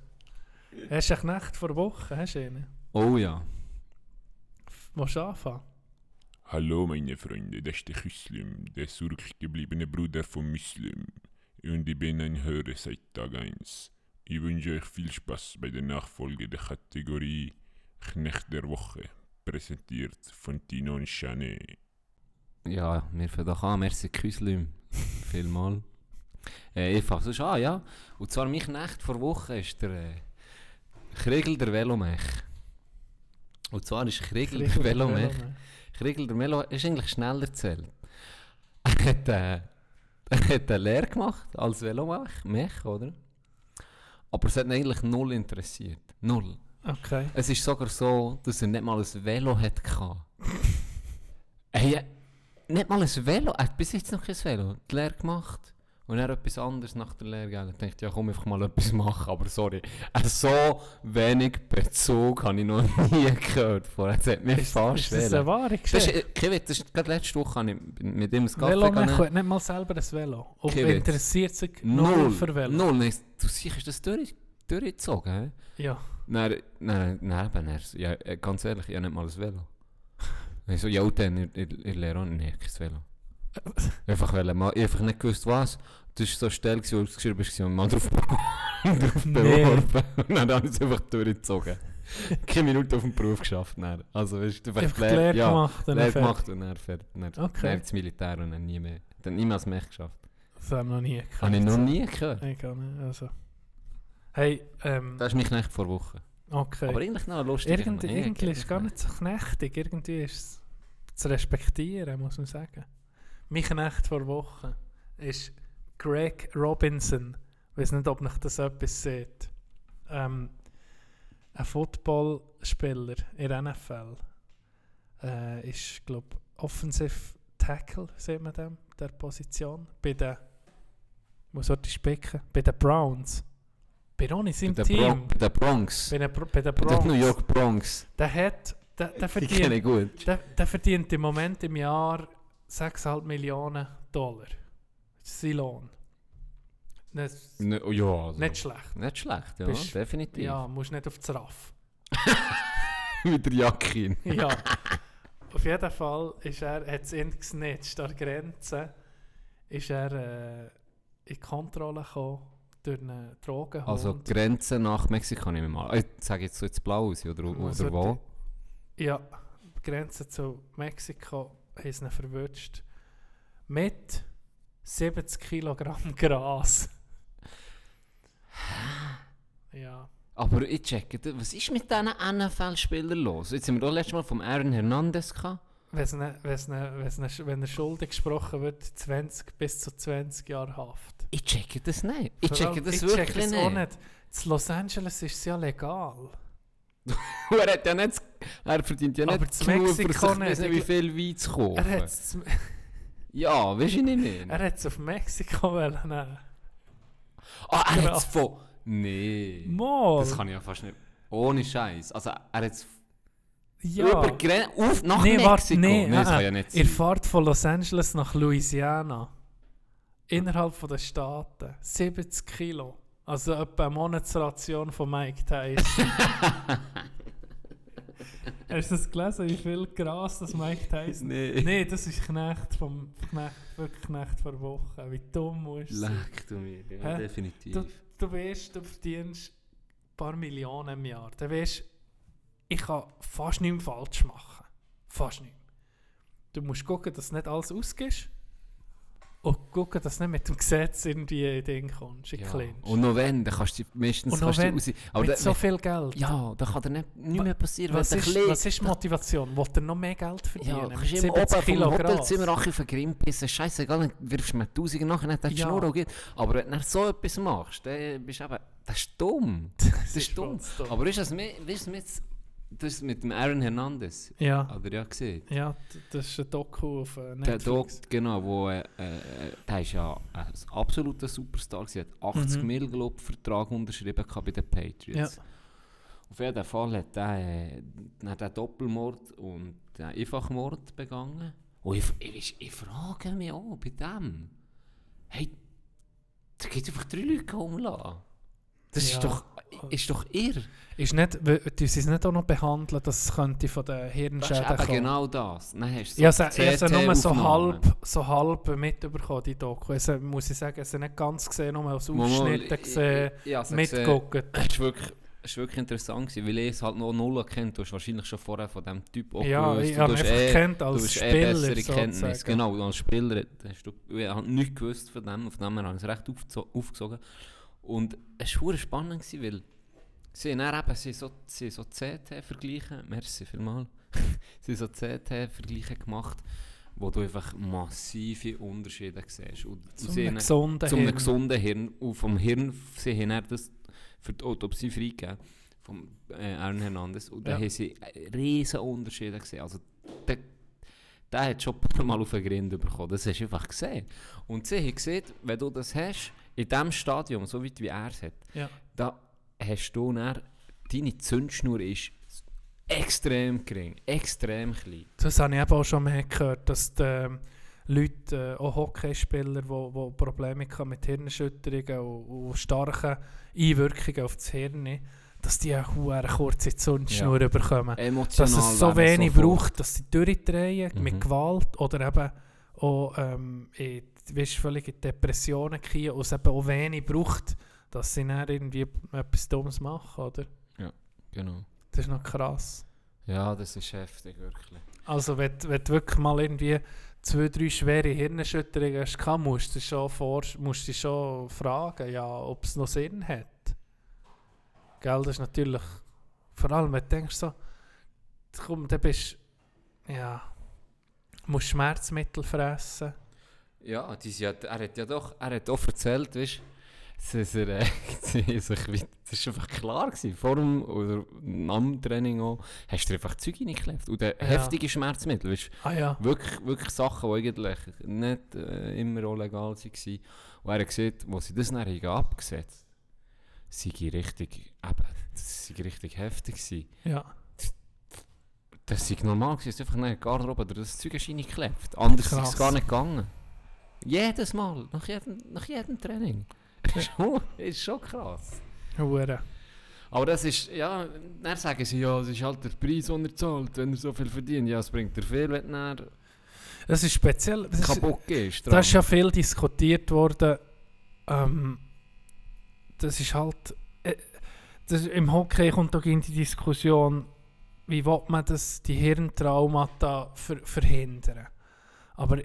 Hast du einen Knecht vor Woche? Hast du einen? Oh ja. Willst du anfangen? Hallo meine Freunde, das ist der Küslim, der zurückgebliebene Bruder von Muslim. Und ich bin ein Hörer seit Tag 1. Ich wünsche euch viel Spaß bei der Nachfolge der Kategorie Knecht der Woche, präsentiert von Tino und Chanet. Ja, wir fangen doch an. Merci, Küslim. *laughs* Vielmal. Äh, ich fange sonst an, ja. Und zwar mein Knecht vor Woche ist der äh, Kriegel der Velomech. Und zwar ist Kriegel der Velomech. Kriegel der Melo ist eigentlich schneller erzählt. *laughs* Er hat, äh, er hat eine Lehre gemacht als Velomech, Mech, oder? Aber es hat ihn eigentlich null interessiert. Null. Okay. Es ist sogar so, dass er nicht mal ein Velo hatte. hey, äh, nicht mal ein Velo. Er hat bis jetzt noch kein Velo. Die Lehre gemacht. Und er etwas anderes nach der Lehre. gell. Ich dachte, ja komm, einfach mal etwas machen. Aber sorry, äh, so wenig Bezug habe ich noch nie *laughs* gehört. Vorher. Das hat mich Ist, fast ist das wählen. eine wahre Das Geschichte? ist, äh, Kevin, das ist gerade letzte Woche habe ich mit ihm das Kaffee Velo gegangen. hat nicht mal selber ein Velo. Und Kevin. interessiert sich null für Velo. null. Nein, du siehst, das durch, durchgezogen. hä? Ja. Nein, nein, nein, ja, äh, ganz ehrlich, ich habe nicht mal ein Velo. Ich *laughs* so, ja, dann, ich, ich, ich lehre auch nicht, kein Velo. Einfach, weil, mal, ich einfach nicht gewusst, was. Das war so gewesen, wo du geschrieben hast, mal drauf, *laughs* drauf beworben. Und dann habe ich es einfach durchgezogen. Keine Minute auf dem Beruf geschafft. Dann. Also, weißt du, einfach Lehre, Lehre ja, gemacht. fertig. gemacht und dann fertig. Dann, Okay. das Militär und dann nie mehr. Dann niemals mehr geschafft. Das haben wir noch nie gehört. Habe ich noch nie gehört. Ich gar nicht. Also. Hey, ähm, Das ist mich nicht vor Wochen. okay. Aber eigentlich noch lustig. Irgendwie, irgendwie ist es gar nicht so knechtig. Irgendwie ist es zu respektieren, muss man sagen. Mein Knecht vor Wochen ist Greg Robinson. Ich weiß nicht, ob euch das etwas sieht. Ähm, ein Footballspieler in der NFL. Äh, ist, glaube ich, Offensive Tackle, sieht man dem, der Position. Bei den, ich muss heute spicken, bei den Browns. Bei Ronny, Bei seinem der, Team. Bron bei der Bronx. Bei den, bei den Bei der Browns. New York Bronx. Der hat, der, der *laughs* verdient, ich gut. der, der verdient im Moment im Jahr 6,5 Millionen Dollar. Das ist sein Lohn. Nicht, Ne, oh ja, also. nicht schlecht. Nicht schlecht, ja, Bist- definitiv. Ja, musst nicht auf das Raff. *laughs* Mit der Jacke. *laughs* ja. Auf jeden Fall ist er, hat es ihn gesnitcht an der Grenze. Ist er äh, in die Kontrolle gekommen durch einen Drogenhund. Also die Grenze nach Mexiko nehmen wir mal. Ich sage jetzt so jetzt blau aus, oder, Muss oder er wo? Ja, die Grenze zu Mexiko haben sie ihn verwünscht. Mit 70 Kilogramm *laughs* Gras. ja. Aber ich checke, was ist mit diesen NFL-Spielern los? Jetzt sind wir doch letztes Mal vom Aaron Hernandez gehabt. Wenn's ne, wenn's ne, wenn's ne, wenn er schuldig gesprochen wird, 20 bis zu 20 Jahre Haft. Ich checke das nicht. Ich checke allem, das ich wirklich check es nicht. auch nicht. In Los Angeles ist es ja legal. *laughs* er, hat ja nicht, er verdient ja Aber nicht zu genug, für Mexiko sich, nicht. nicht, wie viel Wein zu kaufen. *laughs* Er hat es ja, weißt du nicht mehr. er hat's auf Mexiko wollen nehmen. Ah, er hat es von... Nee. Mal! Das kann ich ja fast nicht... Ohne Scheiß. Also er hat es ja. über Gren auf nach Nee, warte, Mexiko. nee, das äh, kann ja nicht Ihr sein. fahrt von Los Angeles nach Louisiana. Innerhalb von der Staaten. 70 Kilo. Also etwa eine Monatsration von Mike Tyson. *laughs* Hast du das gelesen, wie viel Gras das Mike Tyson... Nee. Nee, das ist Knecht vom Knecht, wirklich Knecht vor Woche. Wie dumm musst du. Leck du mir. Ja, Hä? definitiv. Du, du weißt, du verdienst ein paar Millionen im Jahr. Du weißt, ich kann fast nichts falsch machen. Fast nichts. Du musst gucken, dass du nicht alles ausgibst. Und gucken, dass du nicht mit dem Gesetz irgendwie in den kommst, in Ja. Clinch. Und noch wenn, dann kannst du meistens kannst du wenn, raus. Aber mit da- so viel Geld. ja, da kann dir nicht, nicht mehr passieren. was, ist, du ein bisschen- was ist die Motivation? Wollt ihr noch mehr Geld verdienen? Ja, kannst du immer oben 70 vom Hotelzimmer auch Grimm pissen. Scheißegal, dann wirfst du mir Tausende nachher nicht, dann Ja. Schnurr auch geht. Aber wenn du so etwas machst, dann bist du eben... Das ist dumm. *laughs* Das ist dumm. ganz dumm. Aber ist das mit, weißt du, mit, das mit dem Aaron Hernandez? Ja, Hat er ja gesehen. ja, das ist ein Doku auf äh, Der Dog, Netflix. genau, wo, äh, äh, der ist ja ein absoluter Superstar. Er hat 80 Mhm. Mil, glaub, Vertrag unterschrieben bei den Patriots. Auf jeden Fall hat er äh, den Doppelmord und den Einfachmord begangen. Und ich, ich, ich frage mich auch bei dem, hey, da gibt einfach drei Leute umlassen. Das Ja. ist doch, ist doch irr. Ist nicht, die sie es nicht auch noch behandeln, dass es könnte von den Das ist Hirnschäden eben kommen? genau das. Dann hast du Ich sie- ich habe nur so halb, so halb mitbekommen, die Doku. Also, muss ich sagen, sie nicht ganz gesehen, nur aus Ausschnitten ich- gesehen, ich- ich mitgucken. Es ist wirklich, es ist wirklich interessant gewesen, weil ich es halt noch null kennt. Du hast wahrscheinlich schon vorher von diesem Typ auch Ja, gewusst. ich habe ihn einfach eh- als eh Spieler. Kenntnis. sozusagen. Genau, als Spieler hast du ich habe nichts gewusst von dem. Auf dem habe ich es recht aufgezo- aufgesogen. Und es war spannend, gewesen, weil sie haben dann eben sie so, sie so CT-Vergleiche, merci vielmals, sie haben so CT-Vergleiche *laughs* gemacht, wo du einfach massive Unterschiede siehst. Und, Zum haben- gesunden zum einem Hirn. gesunden Hirn. Und vom Hirn, sie haben dann das für die Autopsie freigegeben, vom äh, Aaron Hernandez. Und Ja. da haben sie äh, riesen Unterschiede gesehen. Also, der, der hat schon ein paar Mal auf den Grind bekommen. Das hast du einfach gesehen. Und sie haben gesehen, wenn du das hast, in diesem Stadium, so weit wie er es hat, Ja. da hast du dann, deine Zündschnur ist extrem gering, extrem klein. Das habe ich eben auch schon mehr gehört, dass die ähm, Leute, äh, auch Hockeyspieler, die Probleme haben mit Hirnerschütterungen und, und starken Einwirkungen auf das Hirn, dass die eine hure kurze Zündschnur bekommen. Emotional Dass es so wenig sofort. braucht, dass sie durchdrehen Mhm. mit Gewalt oder eben auch ähm, in, weißt, völlig in Depressionen gehen und es eben auch wenig braucht, dass sie dann irgendwie etwas Dummes machen, oder? Genau. Das ist noch krass. Ja, das ist heftig, wirklich. Also wenn, du- wenn du wirklich mal irgendwie zwei, drei schwere Hirnerschütterungen hast, musst du schon, vor, musst du schon fragen, ja, ob es noch Sinn hat. Gell, das ist natürlich, vor allem wenn du denkst so, komm, dann bist ja, musst Schmerzmittel fressen. Ja, die, sind ja, er hat ja doch, er hat auch erzählt, weißt du, dass er äh, *laughs* das ist einfach klar gewesen, vor dem oder am Training auch, hast du einfach Zeug reingeklebt. Und äh, heftige Schmerzmittel, weißt Ah ja, du, wirklich, wirklich Sachen, die eigentlich nicht äh, immer auch legal waren. Und er hat gesagt, wo sie das dann abgesetzt sei richtig, eben, das sei richtig heftig gewesen. ja. Das sei normal gewesen, dass du einfach in der Garderobe das Zeug reingeklebt. Anders ist es gar nicht gegangen. Jedes Mal, nach jedem, nach jedem Training. *laughs* ist, schon, ist schon krass. Hure. Aber das ist, ja, dann sagen sie, ja, es ist halt der Preis, den er zahlt, wenn er so viel verdient. Ja, es bringt dir viel, wenn er Das ist speziell. Das ist, kaputt ist. Da ist ja viel diskutiert worden. Ähm, das ist halt. Äh, das, Im Hockey kommt auch in die Diskussion, wie will man das, die Hirntraumata ver verhindern. Aber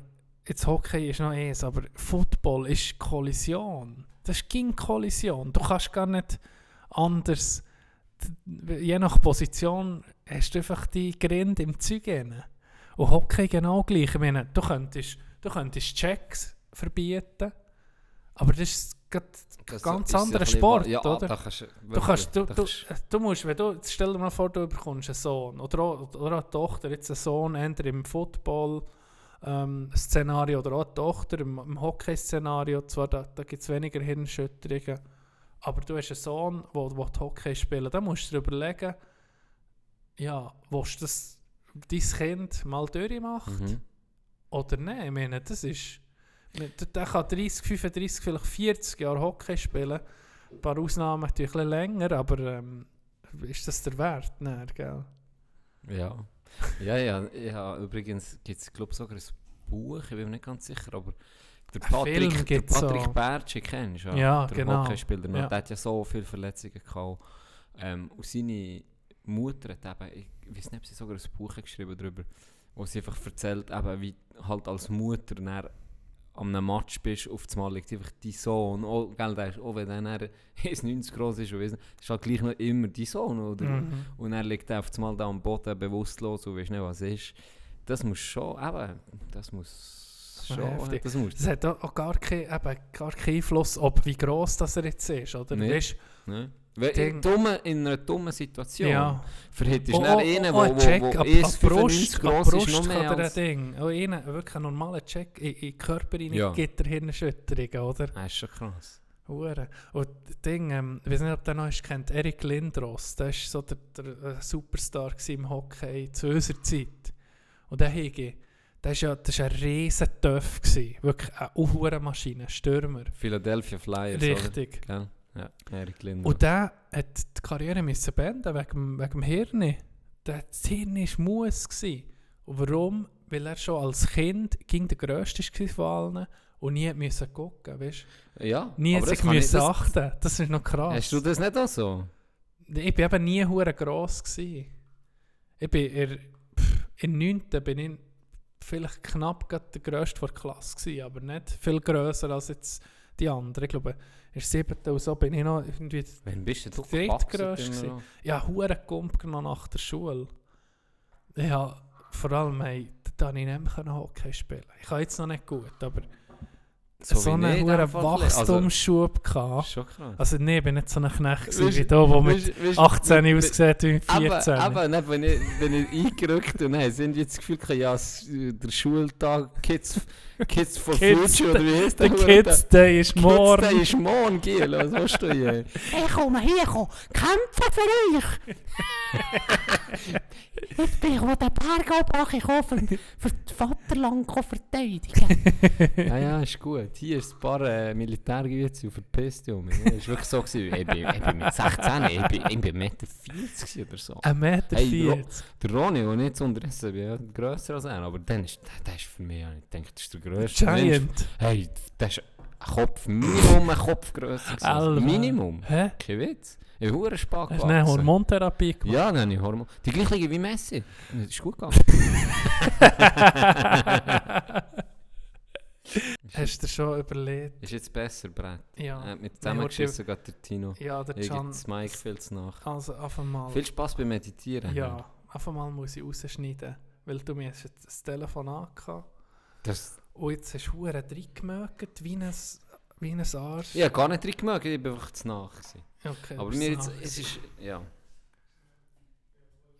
jetzt Hockey ist noch eins, aber Football ist Kollision. Das ist keine Kollision. Du kannst gar nicht anders. Je nach Position hast du einfach die Grinde im Zeug. rein. Und Hockey genau gleich. Ich meine, du könntest, du könntest Checks verbieten, aber das ist Das ganz ein anderer Sport, ja, oder? Kannst, Du, kannst, du, du, du musst, wenn du, stell dir mal vor, du bekommst einen Sohn oder oder eine Tochter, jetzt einen Sohn entweder im Football-Szenario oder auch eine Tochter im, im Hockey-Szenario, zwar da, da gibt es weniger Hirnschütterungen, aber du hast einen Sohn, der will Hockey spielen dann musst du dir überlegen, ja, willst du das dein Kind mal durchmacht Mhm. oder nein? Ich meine, das ist... Der kann 30, 35, vielleicht 40 Jahre Hockey spielen. Ein paar Ausnahmen natürlich länger, aber ähm, ist das der Wert? Nein, gell? Ja. Ja, ja, ja. Übrigens gibt es, glaube ich, sogar ein Buch, ich bin mir nicht ganz sicher, aber der Ein Patrick, der Patrick so. Bertschi kennst du Ja, der genau. Hockeyspieler, Ja. der hat ja so viele Verletzungen gehabt. Ähm, und seine Mutter hat eben, ich weiß nicht, ob sie sogar ein Buch geschrieben darüber, wo sie einfach erzählt, eben, wie halt als Mutter an einem Match bist, auf einmal liegt einfach dein Sohn, oh, gell, der ist, auch wenn er dann 1,90 groß ist, weiss ist halt gleich noch immer dein Sohn, oder? Mhm. Und er liegt auf einmal da am Boden bewusstlos und weißt nicht, was ist. Das muss schon, eben, das muss schon, Heftig. das muss, Das hat auch auch gar, kein, eben, gar keinen Einfluss, ob wie gross das er jetzt ist, oder? Nee. Weisst, ne? Weil in, dumme, in einer dummen Situation ja. verhitzt Oh, du dann oh, einen, oh, der ein Check ab, ab 1,95 Brust, ab groß ist, Brust noch mehr als... ein Ding. Oh, einen, wirklich einen normalen Check in, in den Körper rein Ja. gibt der Hirnerschütterungen, oder? Das ist schon krass. Hure. Und das Ding, ähm, ich weiß nicht, ob der noch ist, kennt, Erik Lindros, der war so der, der äh, Superstar im Hockey zu unserer Zeit. Und der Higi, der ist ja das ist ein riesen Töff. Wirklich eine hure Maschine, Stürmer. Philadelphia Flyers, Richtig. oder? Gell? Ja, Erik Linder. Und der hat die Karriere müssen beenden wegen, dem- wegen dem Hirn. Der, das Hirn war Muss. Gewesen. Und warum? Weil er schon als Kind ging der Grösste war von allen und nie müssen gucken, weißt ja, Nie aber sich müssen das- achten. Das ist noch krass. Hast du das nicht auch so? Ich bin eben nie hure gross gsi. Ich bin in, pff, in 9. bin ich vielleicht knapp der grösste der Klasse gsi, aber nicht viel grösser als jetzt die anderen. Ich glaube, in der 7. und so bin ich noch irgendwie Wann bist du immer noch? ja hure Kumpel noch nach der Schule. Ja, vor allem hey, da konnte ich nicht mehr Hockey spielen. Ich kann jetzt noch nicht gut, aber so, wie einen hohen. Also, Wachstumsschub gehabt. Schon krass. Also nee, ich bin nicht so ein Knecht gewesen, wie da, wo mit weisst- 18 we- ausgesehen wie 14. Aber, aber wenn, ich, wenn ich eingerückt und dann sind jetzt das Gefühl, gehabt, ja, der Schultag, Kids, Kids for Kids Future oder wie heißt der Kids Day ist Kids morgen. Day ist morgen, Giel, was willst du hier? *laughs* Ich komme hier, komm, kämpfen für euch. Jetzt *laughs* bin ich auf den Berg oben, ich komme für, für das Vaterland verteidigen. *laughs* ja, ja, ist gut. Hier ist ein paar äh, Militärgebiete und verpisst, Junge. Ja, ist wirklich so gewesen. Ich bin, ich bin mit 16, ich bin, ich bin 1,40 Meter oder so. 1,40 Meter. Hey, Bro. 40. Der Ronny, der nicht zu unterrissen, bin ja grösser als er, aber dann ist, der, der ist für mich, ich denke, das ist der grösste Mensch. Giant. Hey, der ist ein Kopf, Minimum ein Kopf grösser. gewesen. Alter. Minimum. Hä? Kein Witz. Ich habe verdammt Spaß Hast du eine Hormontherapie gemacht? Ja, dann ich Hormon. Die gleiche wie Messi. Das ist gut gegangen. *laughs* *laughs* Hast du dir schon überlegt? Ist jetzt besser, Brett. Ja. Äh, mit zusammengeschissen geht der Tino. Ja, der Can. das Mike viel zu nach. Also, auf einmal. Viel Spaß beim Meditieren. Ja, auf einmal muss ich rausschneiden. Weil du mir jetzt das Telefon angehabt. Das, Und jetzt hast du hure reingemögt, wie ein, wie ein Arsch. ich habe gar nicht drin gemerkt, ich war einfach zu nach. Gewesen. Okay, Aber mir jetzt, es ist, ja.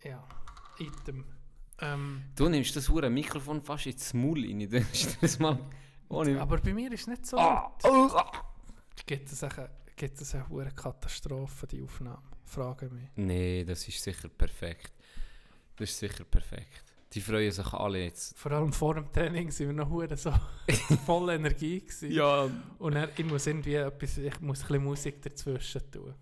Ja, Item. Ähm, Du nimmst das hure Mikrofon fast ins Maul rein. Du das mal ohne... aber bei mir ist es nicht so Ah, oh, ah. Gibt es eine, gibt es eine hure Katastrophe, die Aufnahme? Frage mich. Nee, das ist sicher perfekt. Das ist sicher perfekt. Die freuen sich alle jetzt. Vor allem vor dem Training sind wir noch hure so *laughs* voll Energie gewesen. Ja. Und dann, ich muss irgendwie etwas, ich muss ein bisschen Musik dazwischen tun.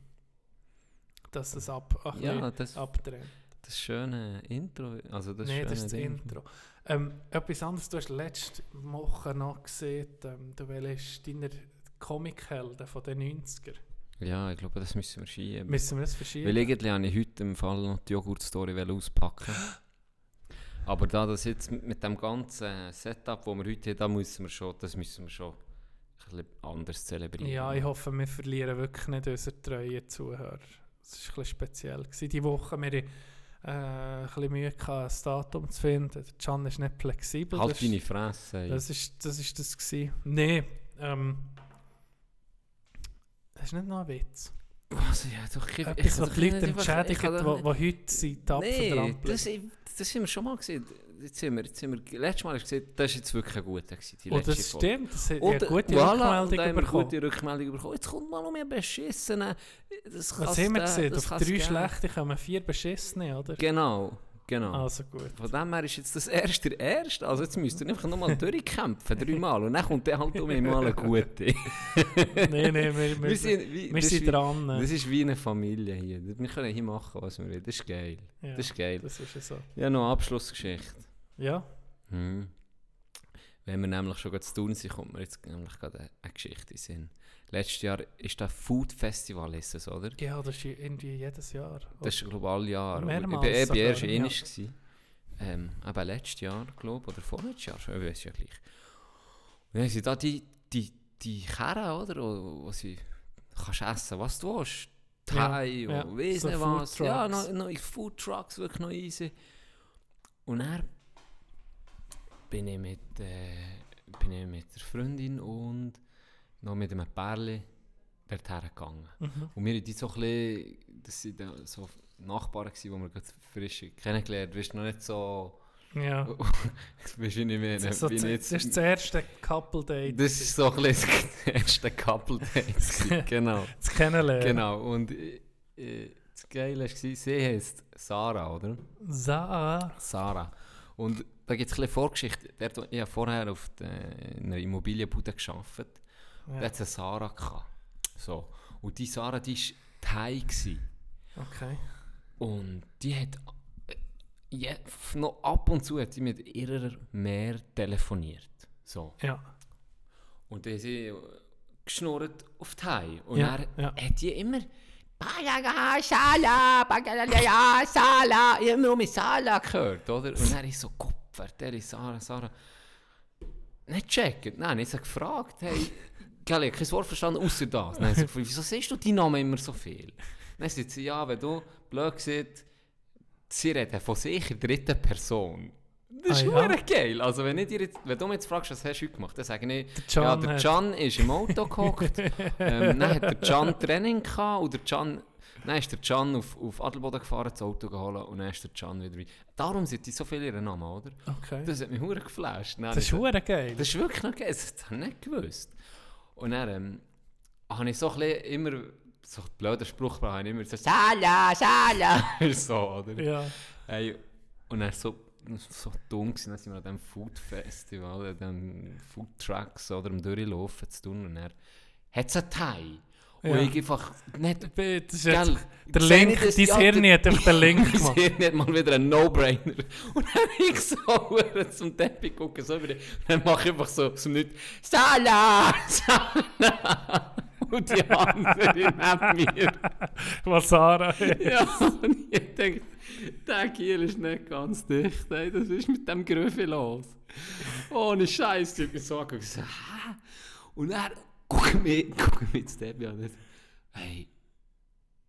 Dass es ab, ein Ja, das, abdreht. das schöne Intro. Also das Nein, das ist das Ding. Intro. Ähm, etwas anderes, du hast letzte Woche noch gesehen, ähm, du willst deine Comichelden von den 90er. Ja, ich glaube, das müssen wir schieben. Müssen wir das verschieben? Weil irgendwie wollte ich heute im Fall noch die Joghurt-Story auspacken. *gasps* Aber da das jetzt mit dem ganzen Setup, das wir heute haben, da müssen wir schon, das müssen wir schon ein bisschen anders zelebrieren. Ja, ich hoffe, wir verlieren wirklich nicht unsere treuen Zuhörer. Das war ein bisschen speziell. Gewesen. Die Woche wir äh, ein bisschen Mühe, gehabt, ein Datum zu finden. Der Can ist nicht flexibel. Halt das, deine Fresse. ey. das ist das. Ist das gewesen. Nein, ähm, das ist nicht noch ein Witz. Was? Ja, doch, ich, Etwas, was doch die Leute ich entschädigt, wo heute sind tapfer Nee, das, das haben wir schon mal gesehen. Jetzt sind wir, jetzt sind wir, letztes Mal hast du gesehen, das war jetzt wirklich ein guter. Gewesen, die letzte Oh, das Folge. stimmt, das hat Und, eine gute voilà, Rückmeldung bekommen. gute Rückmeldung bekommen. Jetzt kommt mal um mehr beschissen. Das Was haben wir gesehen? Auf drei schlechte kommen vier beschissene, oder? Genau, genau. Also gut. Von dem her ist jetzt das erste der erste. Also jetzt müsst ihr einfach nochmal durchkämpfen, *laughs* dreimal. Und dann kommt dann halt um mal eine gute. *laughs* Nein, nein, wir, wir, Wir sind, wie, wir sind wie, dran. das ist wie eine Familie hier. Wir können hier machen, was wir wollen. Das ist geil. ja, Das ist geil. das ist ja so. Ja, noch eine Abschlussgeschichte. Ja, Hm. Wenn wir nämlich schon zu tun sind, kommt mir jetzt nämlich gerade eine, eine Geschichte in Sinn. Letztes Jahr ist das Food Festival, ist es, oder? ja, das ist irgendwie jedes Jahr. Das ist, alle Jahre. Mehrmals ich bin erst gewesen. Ähm, aber letztes Jahr, glaube ich, oder vorletztes Jahr, ich weiß ja gleich. Und dann sie da die, die, die Kerne, oder? Wo, wo sie kannst essen, was du willst. Thai Ja, und ja, weiss so nicht was. Ja, Foodtrucks. noch, noch Food Trucks, wirklich noch easy. Und dann bin ich mit, äh, bin ich mit der Freundin und noch mit einem Pärchen dorthin gegangen. Mhm. Und wir die so ein bisschen, das sind dann so Nachbarn die wir gerade frisch kennengelernt haben. Du bist noch nicht so, Ja. *laughs* bist du nicht mehr, Das, ist so, jetzt. das ist das erste Couple-Date. Das ist so ein bisschen das *laughs* erste Couple-Date. gewesen, genau, Das Kennenlernen. genau. Und äh, das Geile war, sie heisst Sarah, oder? Sa Sarah. Und da gibt es ein bisschen Vorgeschichte. Dort, ich habe vorher auf der, in einer Immobilienbude gearbeitet. Ja. es eine Sarah gehabt. So. Und die Sarah, die war Thai. Gewesen. Okay. Und die hat äh, f- noch ab und zu hat sie mit ihrer Mehr telefoniert. So. Ja. Und dann sie äh, geschnurrt auf Thai. Und Ja, dann ja. hat die immer Bagaga, Sala, Bagaga, Sala. Ich habe immer nur mit Sala gehört, oder? Und dann ist so, Kopf, der ist Sarah, Sarah. Nicht checken. Nein, ich habe gefragt, hey, gell, ich habe kein Wort verstanden, außer das. Dann habe ich gefragt, wieso siehst du deinen Namen immer so viel? Dann sagt sie, ja, wenn du blöd siehst, sie reden von sich in dritter Person. Das ist Ah, ja? geil. Also wenn, ich dir jetzt, wenn du mich jetzt fragst, was hast du heute gemacht, dann sage ich, Der Can ja, der hat- Can ist im Auto gehockt. *laughs* ähm, dann hat der Can Training gehabt und der Can, dann ist der Can auf, auf Adelboden gefahren, das Auto geholt und dann ist der Can wieder rein. Darum sind die so viele ihren Namen, oder? Okay. Das hat mich hure geflasht. Dann Das ist hure geil. das ist wirklich noch geil, das habe ich nicht gewusst. Und dann ähm, habe ich so ein bisschen immer, so einen blöden Spruch gebracht, habe ich immer so «Sala, Sala!» so, oder? ja. Hey, und dann so, so dumm gewesen, dann sind wir an diesem Food Festival, an diesem Food Trucks oder am Durchlaufen zu tun und dann hat es einen Thai. Und Ja. ich einfach nicht... Das ist Gell, der Link, ich das- dein ja, Hirn der- hat einfach den Link *laughs* Das gemacht. hier nicht mal wieder ein No-Brainer. *laughs* Und dann ich so zum Teppich gucken, so die, dann mache ich einfach so zum Nicht «Sala! *laughs* Sala!» und die andere neben mir. Was Sarah Ja, und ich denke, der Kiel ist nicht ganz dicht. Ey. Das ist mit dem Gröfe los. Ohne Scheiß, die hat mich so angeguckt. Ich? Und er guckt mich, guckt mich zu Debbie an. sagt, Hey,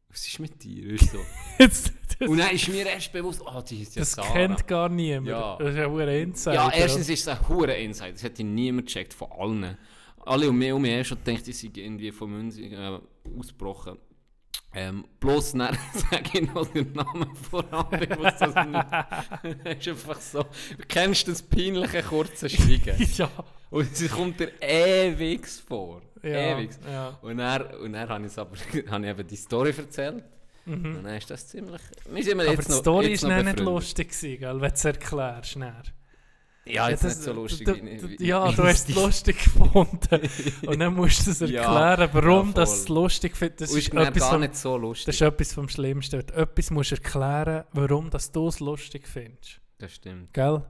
was ist mit dir? Ist so. *laughs* Jetzt, das, Und dann ist mir erst bewusst, oh, die ist ja das Sarah. kennt gar niemand. Ja. Das ist ja ein Insider. Ja, erstens ist es ein hure Insight. Das hätte niemand gecheckt von allen. Alle um mich um mich schon gedacht, die sind irgendwie von München äh, ausgebrochen. Ähm, bloß dann *laughs* sage ich noch den Namen voran, ich muss das nicht. *laughs* Es ist einfach so. Du kennst das peinliche kurze Schweigen. ja. Und sie kommt dir ewig vor. Ja, Ewig. ja. Und dann, und dann habe ich, aber, *laughs* habe ich eben die Story erzählt. Und dann ist das ziemlich... Wir sind Mhm. Aber jetzt die Story war noch dann nicht lustig, gewesen, gell, wenn du es erklärst. Dann. Ja, jetzt das- nicht so lustig. du- du- wie- ja, wie du hast es lustig gefunden. *laughs* Und dann musst du es Ja, erklären, warum ja, du es lustig findest. Das ist, ist etwas vom, nicht so lustig. das ist etwas vom Schlimmsten. Du etwas musst erklären, warum du es lustig findest. Das stimmt, Gell?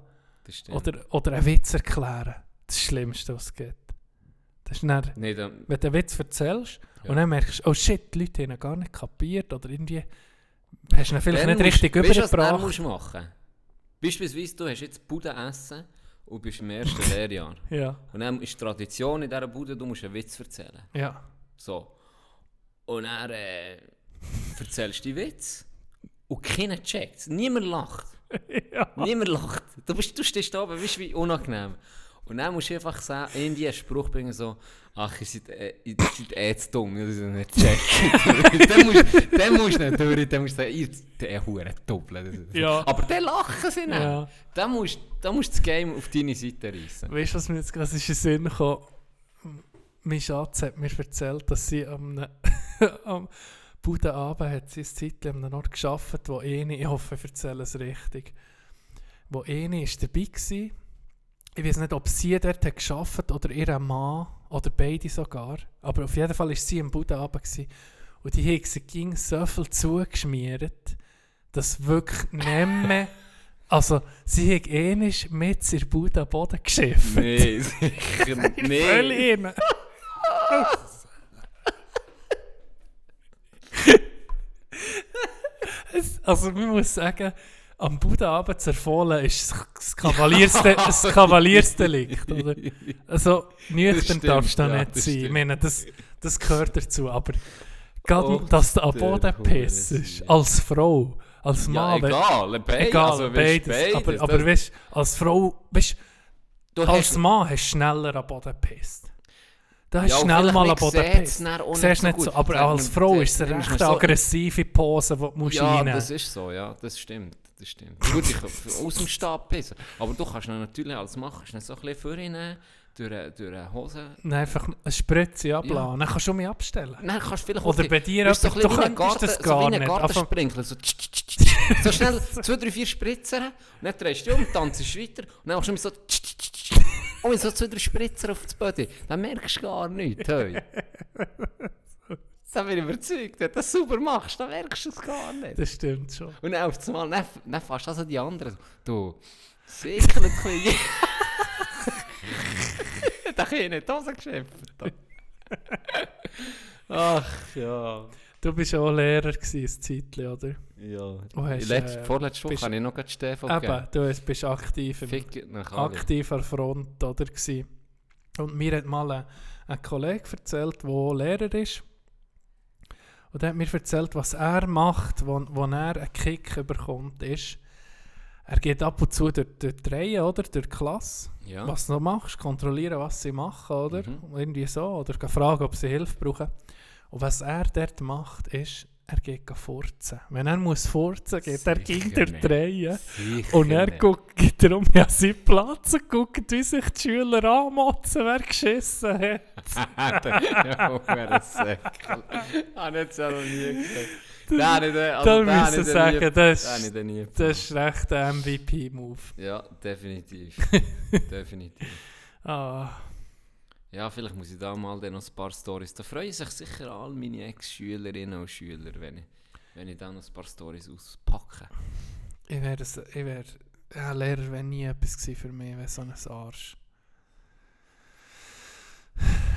das stimmt. Oder, oder einen Witz erklären. Das das Schlimmste, was es gibt. Das ist dann, Nee, dann, wenn du einen Witz erzählst Ja. und dann merkst du, oh shit, die Leute haben ihn gar nicht kapiert oder irgendwie hast du ihn vielleicht dann nicht richtig musst, weißt du, was du übergebracht. musst machen Beispielsweise, du hast jetzt Bude essen und bist im ersten *laughs* Lehrjahr. Ja, Und dann ist Tradition in dieser Bude, du musst einen Witz erzählen. ja. So. Und dann äh, erzählst du die Witz und keiner checkt Niemand lacht. *laughs* ja. Niemand lacht. Du, bist, du stehst da oben, weißt du, wie unangenehm. Und dann musst du einfach sagen, irgendwie einen Spruch bringen, so, ach, ihr seid, äh, ihr seid eh zu dumm, ihr seid nicht checken. *laughs* dann musst dann musst du nicht durch, dann musst du sagen, ihr seid eh hure doppelt. Ja. Aber dann lachen sie nicht. Ja. Dann musst dann musst du das Game auf deine Seite reissen. Weißt du, was mir jetzt gerade ist in den Sinn gekommen? Mein Schatz hat mir erzählt, dass sie am, *laughs* am Budenabend hat sie ein Zeitchen an einem Ort gearbeitet, wo eine, ich hoffe, ich erzähle es richtig, wo eine ist dabei war. Ich weiß nicht, ob sie dort hat gearbeitet oder ihr Mann oder beide sogar. Aber auf jeden Fall war sie am Budenabend. Und die haben sie ging so viel zugeschmiert, dass wirklich *laughs* nicht mehr... Also, sie hat ähnlich mit ihr Bude am Boden geschifft. Nee, *laughs* sicher Völlig nee. rein. *laughs* Also man muss sagen, am Budenabend zu erfohlen ist das Kavaliersde das Kavaliersdelikt, *laughs* oder? Also nüchtern darfst du da ja, nicht sein. Ich meine, das, das gehört dazu, aber gerade, Oh, dass du am der Boden pissst, als Frau, als Ja, Mann, wenn- egal, beid, egal, also, beides, beides, aber, aber weißt, als Frau, weißt, du als Mann hast du schneller am Boden gepisst. Da hast Ja, schnell mal am Boden gepisst. Siehst nicht so aber als Frau ist es eine recht aggressive Pose, die du musst Ja, das ist so, ja, das stimmt. Das stimmt. Gut, ich kann aus dem Stab pissen. Aber du kannst ihn natürlich als Mann kannst ihn so ein bisschen vornehmen, durch, durch eine Hose. Nein, einfach eine Spritze abladen. Dann kannst du mich abstellen. Dann kannst du vielleicht Oder bei dir so du könntest das Garten- gar so nicht. Gartensprinkler. So, tsch, tsch, tsch, *laughs* so schnell zwei, drei, vier Spritzer und dann drehst du um, tanzt weiter und dann machst du immer so tsch, tsch, tsch, oh, so zwei, drei Spritzer auf das Body. Dann merkst du gar nichts. Hey. *laughs* Da bin ich überzeugt, wenn du das sauber machst, dann merkst du es gar nicht. Das stimmt schon. Und dann auf einmal, dann, dann fährst du also die anderen. Du, sicher ein *laughs* da kann ich nicht Hose geschäft. Ach ja. Du bist auch Lehrer gewesen, ein Zeitchen, oder? Ja. Du hast, Letzte, äh, vorletzte Woche bist- habe ich noch gerade Stefan Eben, gegeben. du bist- bist aktiv im Fick nach alle. aktiv an der Front oder gsi. Und mir hat mal ein, ein Kollege erzählt, der Lehrer ist. Und er hat mir erzählt, was er macht, wo, wo er einen Kick bekommt, ist, er geht ab und zu durch, durch die Reihe, oder? Durch die Klasse. Ja. Was du noch machst, kontrollieren, was sie machen, oder? Mhm. Irgendwie so. Oder fragen, ob sie Hilfe brauchen. Und was er dort macht, ist, er geht gehen furzen. Wenn er muss furzen, geht er Sicher nicht. Reihe. Sicher Und er nicht. guckt darum ja seinen Platz und guckt, wie sich die Schüler anmotzen, wer geschissen hat. *laughs* ja, wer ein Säckel. *laughs* Habe ich jetzt auch noch nie also Da ich dann sagen, nie- das ist- Das ist recht ein MVP-Move. Ja, definitiv. *laughs* definitiv. Ah, Ja, vielleicht muss ich da mal dann noch ein paar Stories. Da freuen sich sicher all meine Ex-Schülerinnen und Schüler, wenn ich, wenn ich da noch ein paar Stories auspacke. ich wäre, ich wäre, ja, Lehrer wäre nie etwas für mich, wäre so ein Arsch.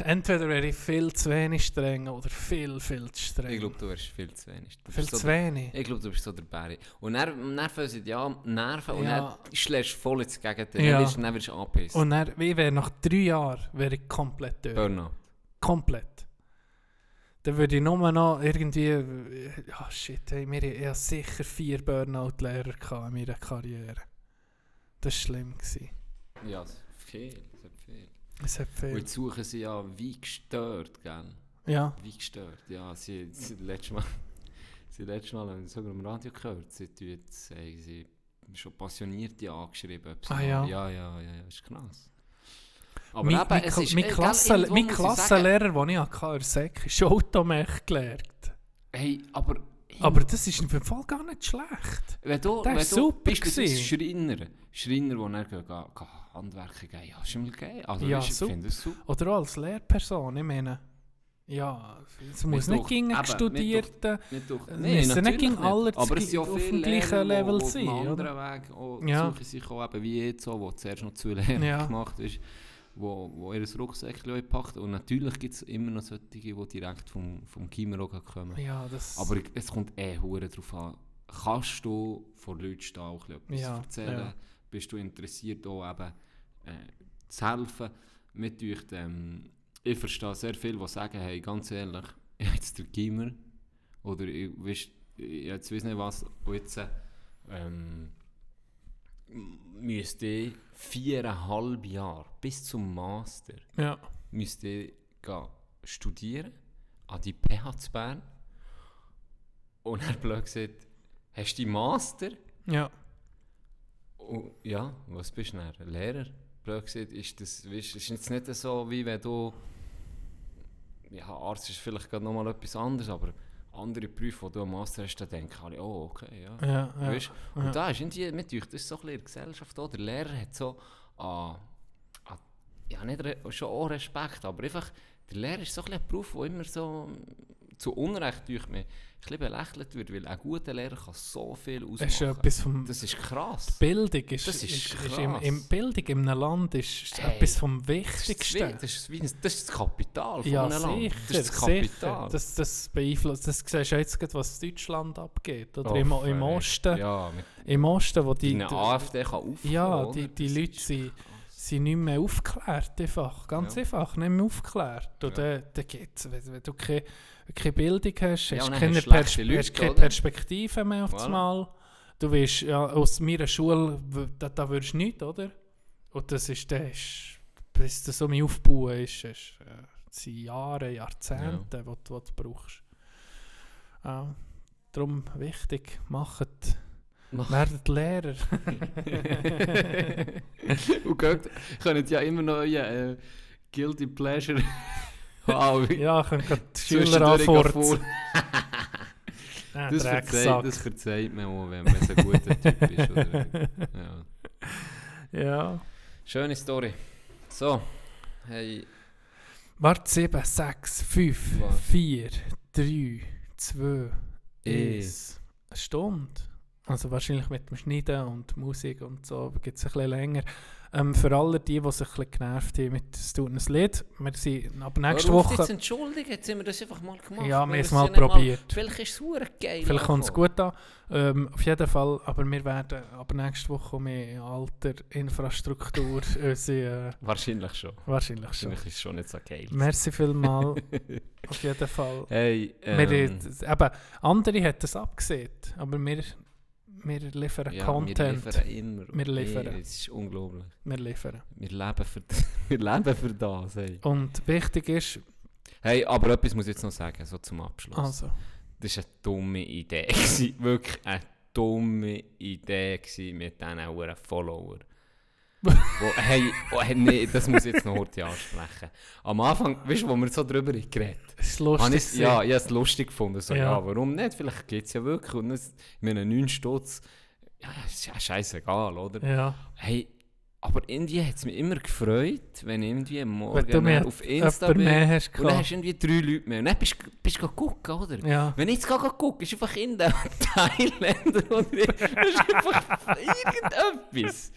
Entweder wäre ich viel zu wenig streng oder viel, viel zu streng. Ich glaube, du wärst viel zu wenig. Du viel bist so zu der- wenig. Ich glaube, du bist so der Barry. Und dann, Nerven sind ja Nerven und Ja. dann schlägst du voll ins Gegenteil. Ja. Dann wirst du dann wirst du angepisst. Und dann, ich wäre nach drei Jahren wäre ich komplett durch. Burnout. Komplett. Dann würde ich nur noch irgendwie. äh, Ja, shit, hey, wir ich hatte sicher vier Burnout-Lehrer in meiner Karriere. Das war schlimm. Gewesen. Ja, es ist viel. Es hat viel. Und jetzt suchen sie ja wie gestört, gell? Ja, Wie gestört. Ja, sie, sie letztes Mal, *laughs* sie letztes Mal haben sie sogar im Radio gehört. Sie tun jetzt, haben sie schon Passionierte angeschrieben. Ah, ja. Ja, ja, ja, ja, ist krass. Aber mein, eben, mein, es ist, mein, äh, gell, mein Klassenlehrer, den ich hatte, Sek, ist Automech gelernt. Hey, aber... Aber das ist im Fall gar nicht schlecht. Wenn du, Der wenn ist du super beispielsweise gewesen. Schreiner, Schreiner, die dann gehen, gehen, gehen ja, ist immer geil. Also, Ja, ich super. das super. Oder auch als Lehrperson, ich meine. Ja, es muss nicht gegen. Nicht durch, Es müssen nicht gegen alle aber es sind ja auf viele dem gleichen Lehrer, Level die sein, auf einem anderen Weg auch Ja. suchen sich auch eben wie jetzt so, wo zuerst noch zwei Lehrer Ja. gemacht ist, wo, wo ihr Rucksäckchen packt und natürlich gibt es immer noch solche, die direkt vom, vom Gimmer auch kommen. Ja, das. Aber es kommt eh hure darauf an, kannst du vor Leuten stehen auch ein etwas Ja, erzählen? ja. Bist du interessiert, auch eben äh, zu helfen? Mit euch, ähm, ich verstehe sehr viel, die sagen, hey, ganz ehrlich, *laughs* jetzt den Gimmer oder ich, ich jetzt weiß nicht was, und jetzt ähm, müsste ich viereinhalb Jahre bis zum Master ja. müsste ich gehen studieren an die PH zu Bern. Und er blöd gesagt, hast du Master? Ja. Und, ja, was bist du denn? Lehrer? Blöd gesagt, ist das weisst, ist jetzt nicht so, wie wenn du... Ja, Arzt ist vielleicht gerade nochmal etwas anderes, aber andere Berufe, die du am Master hast, da denken alle, oh, okay, ja. Ja, ja. Weißt? Und ja. da ist irgendwie mit euch, das ist so ein bisschen in der Gesellschaft auch, der Lehrer hat so an, an ja nicht schon auch Respekt, aber einfach, der Lehrer ist so ein Beruf, der immer so zu Unrecht durch mich ein bisschen belächelt wird, weil ein guter Lehrer kann so viel ausmachen. Das ist etwas vom. das ist krass. Bildung ist, Das ist ist, ist krass. im, im Bildung in einem Land ist, Hey, etwas vom Das das, Wichtigsten. das, ist, ein- das ist das Kapital von ja, einem Land. sicher, Das ist das sicher. Kapital. Das, das beeinflusst, das siehst du jetzt gerade, was Deutschland abgeht. Oder Oh, im, im. Osten, Ja, im Osten, wo die, die, AfD kann aufkommen, ja, die, die Das Leute sind, krass. sind nicht mehr aufgeklärt, einfach. Ganz Ja. einfach, nicht mehr aufgeklärt. Und Ja. dann, dann geht's, wenn, wenn du keine, keine Bildung hast, Ja, hast keine, Pers Leute, hast keine? Perspektive mehr auf Voilà. Mal. Du weißt, ja, aus meiner Schule, da, da würdest du nichts, oder? Und das ist, das ist bis das so mein Aufbauen ist, ist äh, sind Jahre, Jahrzehnte, die, du- die du brauchst. Ja, darum wichtig, macht, Mach- werdet Lehrer. *laughs* Und geht, könnt ja immer noch euer äh, Guilty Pleasure haben. ja, können gerade die Schüler anfurzen. *laughs* Ah, Das verzeiht, das verzeiht man auch, wenn man ein guter Typ ist. Oder, *laughs* ja. Ja. Schöne Story. So, hey, Warte, 7, 6, 5, Was? 4, 3, 2, Eh. 1. Eine Stunde. Also wahrscheinlich mit dem Schneiden und Musik und so gibt es ein bisschen länger. Ähm, für alle die, die sich ein bisschen genervt haben mit «Es tut uns leid», wir sind ab nächste Woche... Jetzt entschuldigen, jetzt haben wir das einfach mal gemacht. Ja, wir haben es mal probiert. Vielleicht ist es hure geil. Vielleicht kommt es gut an. Ähm, auf jeden Fall, aber wir werden ab nächste Woche mehr alter Infrastruktur *laughs* unsere, äh, Wahrscheinlich schon. wahrscheinlich schon. Wahrscheinlich ist es schon nicht so geil. Merci vielmal. *laughs* auf jeden Fall. Hey, Wir, ähm, eben, andere haben das abgesehen, aber wir, wir liefern ja, Content. Wir liefern immer. Wir liefern. Hey, es ist unglaublich. Wir liefern. Wir leben für, *laughs* wir leben für das. Hey. Und wichtig ist, hey, aber etwas muss ich jetzt noch sagen, so zum Abschluss. also, Das war eine dumme Idee. *laughs* Wirklich eine dumme Idee mit diesen hohen Follower. Wo, hey, oh, hey, nee, das muss ich jetzt noch heute ansprechen. Am Anfang, weißt du, wo wir so drüber geredet ist lustig. ich, ja, ich habe es lustig gefunden. So, Ja. ja. warum nicht? Vielleicht geht es ja wirklich. Und es, mit einem 9 Stutz, ja, ist ja scheißegal, oder? ja. Hey, aber irgendwie hat es mich immer gefreut, wenn irgendwie Morgen Wenn du auf Insta bin. mehr hast Und dann hast du irgendwie drei Leute mehr. Und dann bist du bist du gucken, oder? Ja. Wenn ich jetzt gucke, ist einfach in den *laughs* Thailänder oder ist einfach irgendetwas.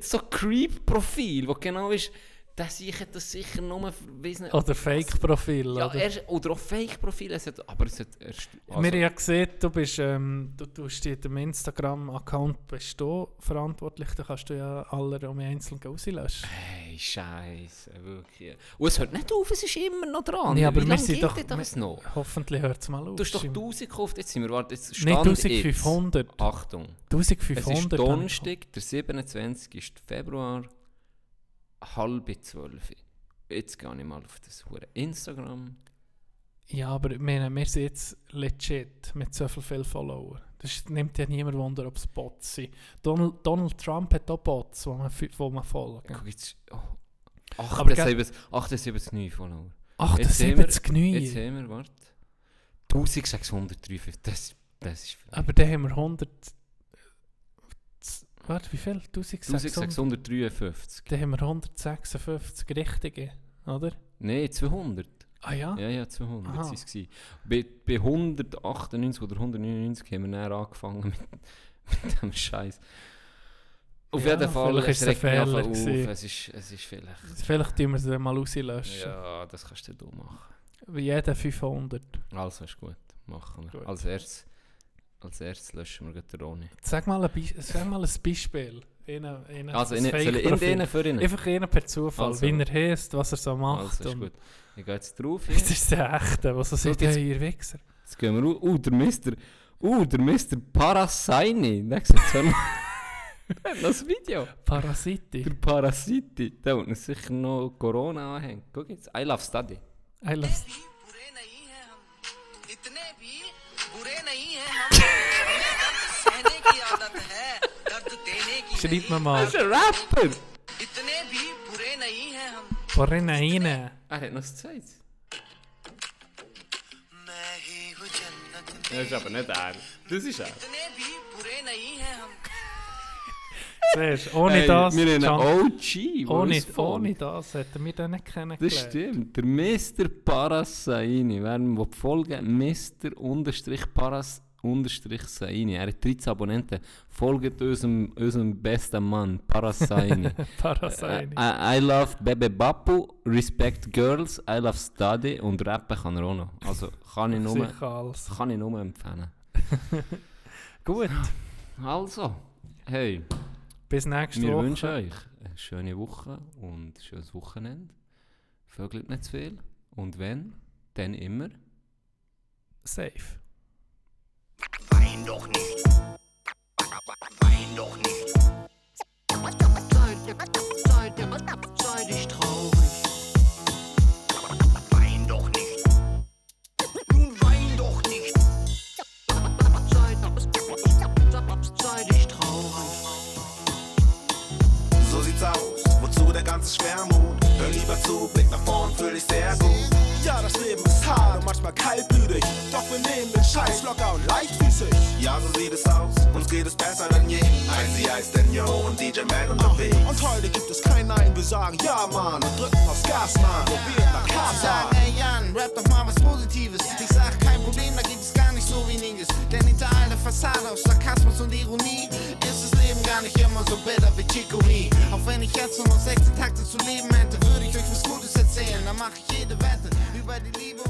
So Creep-Profil, wo genau ist, der sich hat das sicher nur, für- nicht, Oder Fake-Profil. Ja, oder? er, oder auch Fake-Profile, es hat- aber es hat erst... Wir haben ja gesehen, du bist, ähm, du tust dir dem Instagram-Account bist du verantwortlich, da kannst du ja alle um einzeln rauslöschen. Hey, Scheiße, wirklich. Und es hört nicht auf, es ist immer noch dran. Nee, aber Wie wir sind doch- das noch? Hoffentlich hört es mal auf. Du hast doch Simon. 1000 gekauft, jetzt sind wir, warte, jetzt Nicht Stand 1500. Jetzt. Achtung, es 1500. ist habe ich Donnerstag, der 27. Februar, halb zwölf. Jetzt gehe ich mal auf das hure Instagram. Ja, aber wir, wir sind jetzt legit mit so viel, viel Follower. Das nimmt ja niemand Wunder, ob es Bots sind. Donald, Donald Trump hat auch Bots, die man, die man folgen. Guck jetzt. Oh. Aber 78, 78 neue Follower. Ach, Jetzt das sehen sind wir- jetzt haben wir, warte. 1653. Das, das ist viel. Aber dann haben wir 100... Warte, wie viel? 1600? 1653. Dann haben wir 156 richtige, oder? Nein, 200. Ah ja? Ja, ja, 200 Aha. waren es. gewesen. Bei, bei 198 oder 199 haben wir dann angefangen mit, *laughs* mit dem Scheiß. Auf Ja, jeden Fall, es ist es ein auf. Es ist, es ist vielleicht... Vielleicht tun wir sie dann mal rauslöschen. Ja, das kannst du du machen. Wie jeder 500. Also ist gut, machen wir. Gut. Als erstes, als erstes löschen wir gleich den Roni. Sag mal ein, Be sag mal ein Beispiel. Ihnen, ihnen Also, ein in, soll ich denen für ihn? Einfach per Zufall, Also. wie er heißt, was er so macht. Also ist und gut. Ich gehe jetzt drauf *laughs* Das hier. ist der Echte, was so sagt, jetzt- ihr Wichser. Jetzt gehen wir raus. Uh, der Mister... Uh, der Mister Parasaini. Sieht so noch... *laughs* das Video. Parasiti. Der Parasiti. Der wird uns sicher noch Corona anhängen. Guck jetzt. I love study. I love भी ist ein Rapper. इतने भी बुरे नहीं हैं हम Porrena rein. Er hat noch das Zeit. मैं ही हूँ जन्नत में Das ist aber nicht er. Das ist er. इतने भी बुरे नहीं हैं हम Siehst du, ohne Hey, das... Wir haben Can- einen OG, der ohne, uns folgt. ohne das hätten wir den nicht kennengelernt. Das stimmt. Der Mr. Parasaini. Wer ihm will folgen Mr. Unterstrich Paras Unterstrich Saini. Er hat 13 Abonnenten. Folgt unserem, unserem besten Mann, Parasaini. *laughs* Parasite. I, I love Bebe Bapu, Respect Girls, I love Study und Rappen kann er auch noch. Also kann ich nur, kann ich nur empfehlen. *laughs* Gut, Also, hey, bis nächste wir Woche. wünschen euch eine schöne Woche und ein schönes Wochenende. Vögelt nicht zu viel. Und wenn, dann immer. Safe. Wein doch nicht. Wein doch nicht. Sei, dich traurig. Wein doch nicht. Nun wein doch nicht. Sei, sei dich traurig. So sieht's aus, wozu der ganze Schwermut? Hör lieber zu, Blick nach vorn, fühl dich sehr gut. Ja, das Leben ist hart und manchmal kaltblütig. Doch wir nehmen den Scheiß locker und leichtfüßig. Ja, so sieht es aus, uns geht es besser denn je. ICI, Stenio und DJ Man unterwegs. Und heute gibt es kein Nein, wir sagen ja, Mann. Und drücken aufs Gas, Mann. Probiert nach Casa. ey Jan, rap doch mal was Positives. Ich sag kein Problem, da gibt es gar nicht so weniges. Denn hinter all der Fassade aus Sarkasmus und Ironie Leben gar nicht immer so bitter wie Chicory. Auch wenn ich jetzt nur noch 16 Takte zu leben hätte, würde ich euch was Gutes erzählen. Dann mach ich jede Wette über die Liebe